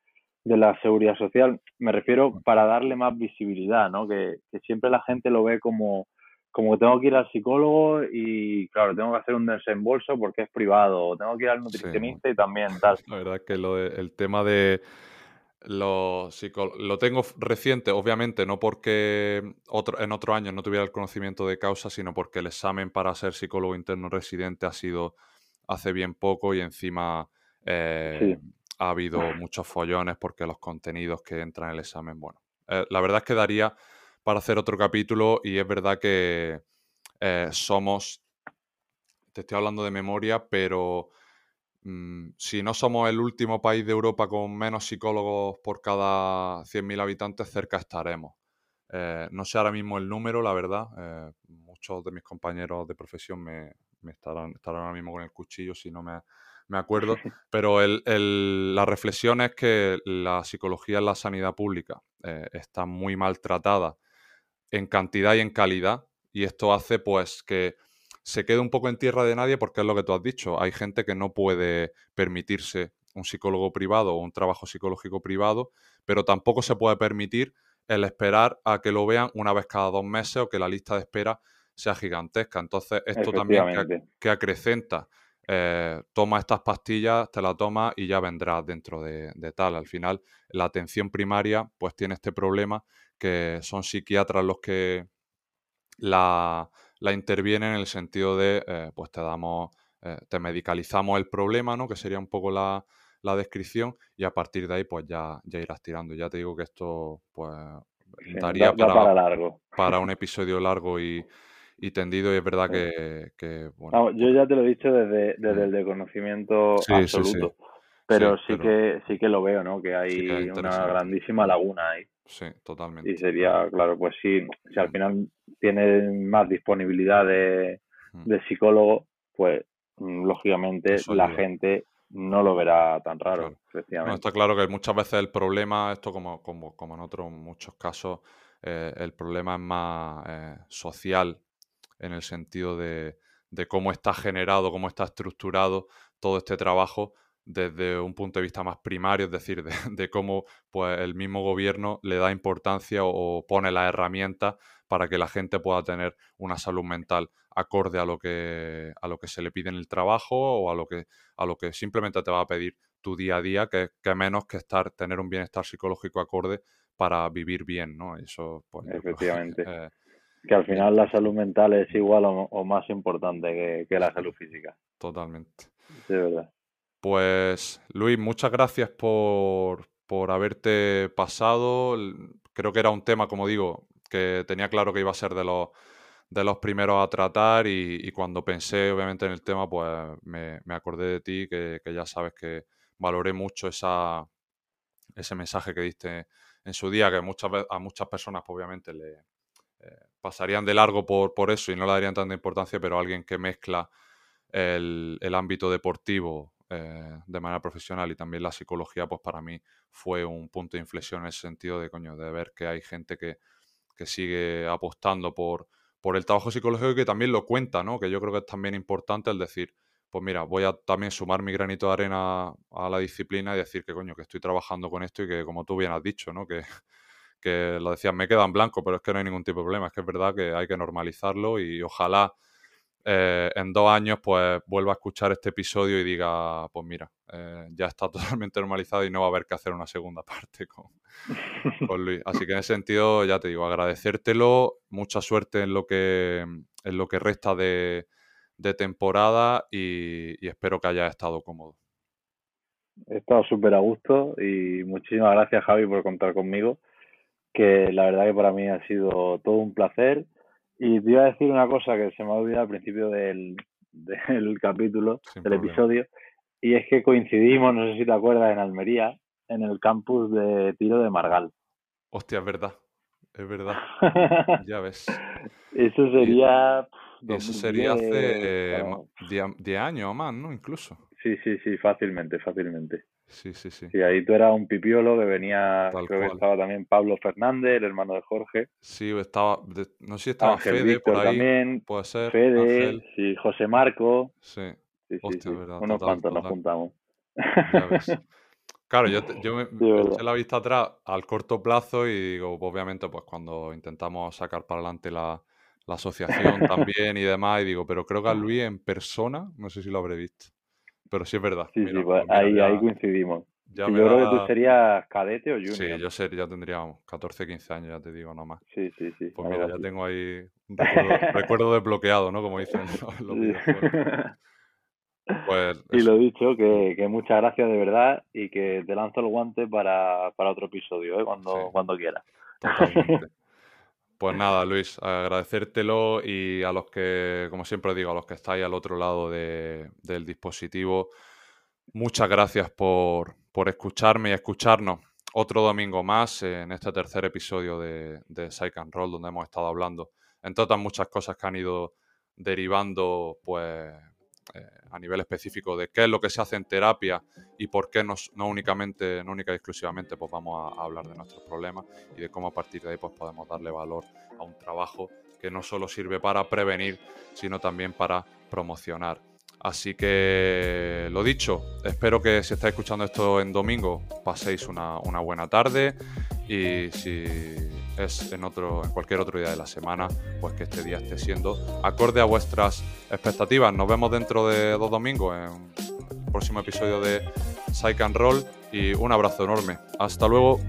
de la seguridad social. Me refiero para darle más visibilidad, ¿no? Que, que siempre la gente lo ve como, como que tengo que ir al psicólogo y, claro, tengo que hacer un desembolso porque es privado, o tengo que ir al nutricionista y también tal. [LAUGHS] La verdad que lo el tema de los lo tengo reciente, obviamente, no porque otro, en otro año no tuviera el conocimiento de causa, sino porque el examen para ser psicólogo interno residente ha sido hace bien poco y encima eh, ha habido muchos follones porque los contenidos que entran en el examen, bueno, eh, la verdad es que daría para hacer otro capítulo y es verdad que eh, somos, te estoy hablando de memoria, pero mm, si no somos el último país de Europa con menos psicólogos por cada 100.000 habitantes, cerca estaremos. Eh, no sé ahora mismo el número, la verdad. Eh, muchos de mis compañeros de profesión me, estarán, estarán, ahora mismo con el cuchillo si no me, me acuerdo. [LAUGHS] Pero el, la reflexión es que la psicología en la sanidad pública está muy maltratada en cantidad y en calidad. Y esto hace pues que se quede un poco en tierra de nadie porque es lo que tú has dicho. Hay gente que no puede permitirse un psicólogo privado o un trabajo psicológico privado, pero tampoco se puede permitir el esperar a que lo vean una vez cada dos meses o que la lista de espera sea gigantesca. Entonces, esto también que, acrecenta eh, toma estas pastillas, te la tomas y ya vendrás dentro de, tal. Al final, la atención primaria pues tiene este problema que son psiquiatras los que la, intervienen en el sentido de, eh, pues te damos, eh, te medicalizamos el problema, ¿no? Que sería un poco la, descripción y a partir de ahí pues ya, ya irás tirando. Ya te digo que esto pues daría para, largo. para un [LAUGHS] episodio largo y, y tendido y es verdad que, bueno, yo ya te lo he dicho desde, desde el desconocimiento absoluto. pero sí que sí que lo veo, ¿no? Que hay una grandísima laguna ahí. Sí, totalmente. Y sería, claro, pues sí, si al final tiene más disponibilidad de, de psicólogo, pues mm, lógicamente la gente no lo verá tan raro, No, está claro que muchas veces el problema, esto como, como, como en otros muchos casos, eh, el problema es más eh, social en el sentido de, cómo está generado, cómo está estructurado todo este trabajo desde un punto de vista más primario, es decir, de, cómo pues, el mismo gobierno le da importancia o, pone las herramientas para que la gente pueda tener una salud mental acorde a lo que, a lo que se le pide en el trabajo o a lo que, a lo que simplemente te va a pedir tu día a día, que, que menos que estar, tener un bienestar psicológico acorde para vivir bien, ¿no? Eso, pues, Efectivamente. Eh, que al final la salud mental es igual o, más importante que, la salud física. Totalmente. Sí, verdad. Pues Luis, muchas gracias por, haberte pasado. Creo que era un tema, como digo, que tenía claro que iba a ser de los, de los primeros a tratar y, cuando pensé obviamente en el tema, pues me, acordé de ti, que, ya sabes que valoré mucho esa, ese mensaje que diste en su día, que muchas, a muchas personas pues, obviamente le, eh, pasarían de largo por, por, eso y no le darían tanta importancia, pero alguien que mezcla el, ámbito deportivo eh, de manera profesional y también la psicología, pues para mí fue un punto de inflexión en ese sentido de, coño, de ver que hay gente que, sigue apostando por, por el trabajo psicológico y que también lo cuenta, ¿no? Que yo creo que es también importante el decir, pues mira, voy a también sumar mi granito de arena a la disciplina y decir que coño, que estoy trabajando con esto y que como tú bien has dicho, ¿no? Que, que lo decían, me quedan blanco, pero es que no hay ningún tipo de problema, es que es verdad que hay que normalizarlo y ojalá eh, en dos años pues vuelva a escuchar este episodio y diga, pues mira, eh, ya está [LAUGHS] totalmente normalizado y no va a haber que hacer una segunda parte con, [LAUGHS] con, Luis. Así que en ese sentido, ya te digo, agradecértelo, mucha suerte en lo que, en lo que resta de, temporada y, y espero que haya estado cómodo. He estado súper a gusto y muchísimas gracias Javi por contar conmigo que la verdad que para mí ha sido todo un placer. Y te iba a decir una cosa que se me ha olvidado al principio del, [LAUGHS] del capítulo, del episodio, y es que coincidimos, no sé si te acuerdas, en Almería, en el campus de tiro de Margal. Hostia, es verdad, es verdad. [LAUGHS] ya ves. Eso sería... Eso sería hace 10 años o más, ¿no? Incluso. Sí, sí, sí, fácilmente, fácilmente. Sí, sí, sí. Y ahí tú eras un pipiolo que venía, creo que estaba también Pablo Fernández, el hermano de Jorge. Sí, estaba, no sé si estaba Fede por ahí. también, puede ser. Fede, sí, José Marco. Sí, sí, sí, Verdad, Unos cuantos nos juntamos. [LAUGHS] Claro, yo, yo me, eché la vista atrás al corto plazo y digo, obviamente, pues cuando intentamos sacar para adelante la, la asociación [LAUGHS] también y demás, y digo, pero creo que a Luis en persona, no sé si lo habré visto. Pero sí es verdad. Sí, sí, pues ahí, ahí coincidimos. yo creo que tú serías cadete o junior. Sí, yo sé, ya tendríamos 14, 15 años, ya te digo, nomás. Sí, sí, sí. Pues mira, ya tengo ahí [LAUGHS] un recuerdo, desbloqueado, ¿no? Como dicen [LAUGHS] los, Pues [LAUGHS] y lo dicho, que, que, muchas gracias de verdad y que te lanzo el guante para, para otro episodio, ¿eh? cuando, cuando quieras. Totalmente. Pues nada, Luis, agradecértelo y a los que, como siempre digo, a los que estáis al otro lado del dispositivo, muchas gracias por, escucharme y escucharnos otro domingo más en este tercer episodio de, de Psych and Roll, donde hemos estado hablando, entre otras muchas cosas que han ido derivando, pues eh, a nivel específico de qué es lo que se hace en terapia y por qué no, no únicamente, no única y exclusivamente, pues vamos a, hablar de nuestros problemas y de cómo a partir de ahí pues podemos darle valor a un trabajo que no solo sirve para prevenir, sino también para promocionar. Así que lo dicho, espero que si estáis escuchando esto en domingo paséis una, una buena tarde y si es en, otro, en cualquier otro día de la semana, pues que este día esté siendo acorde a vuestras expectativas. Nos vemos dentro de dos domingos en el próximo episodio de Psych and Roll y un abrazo enorme. Hasta luego.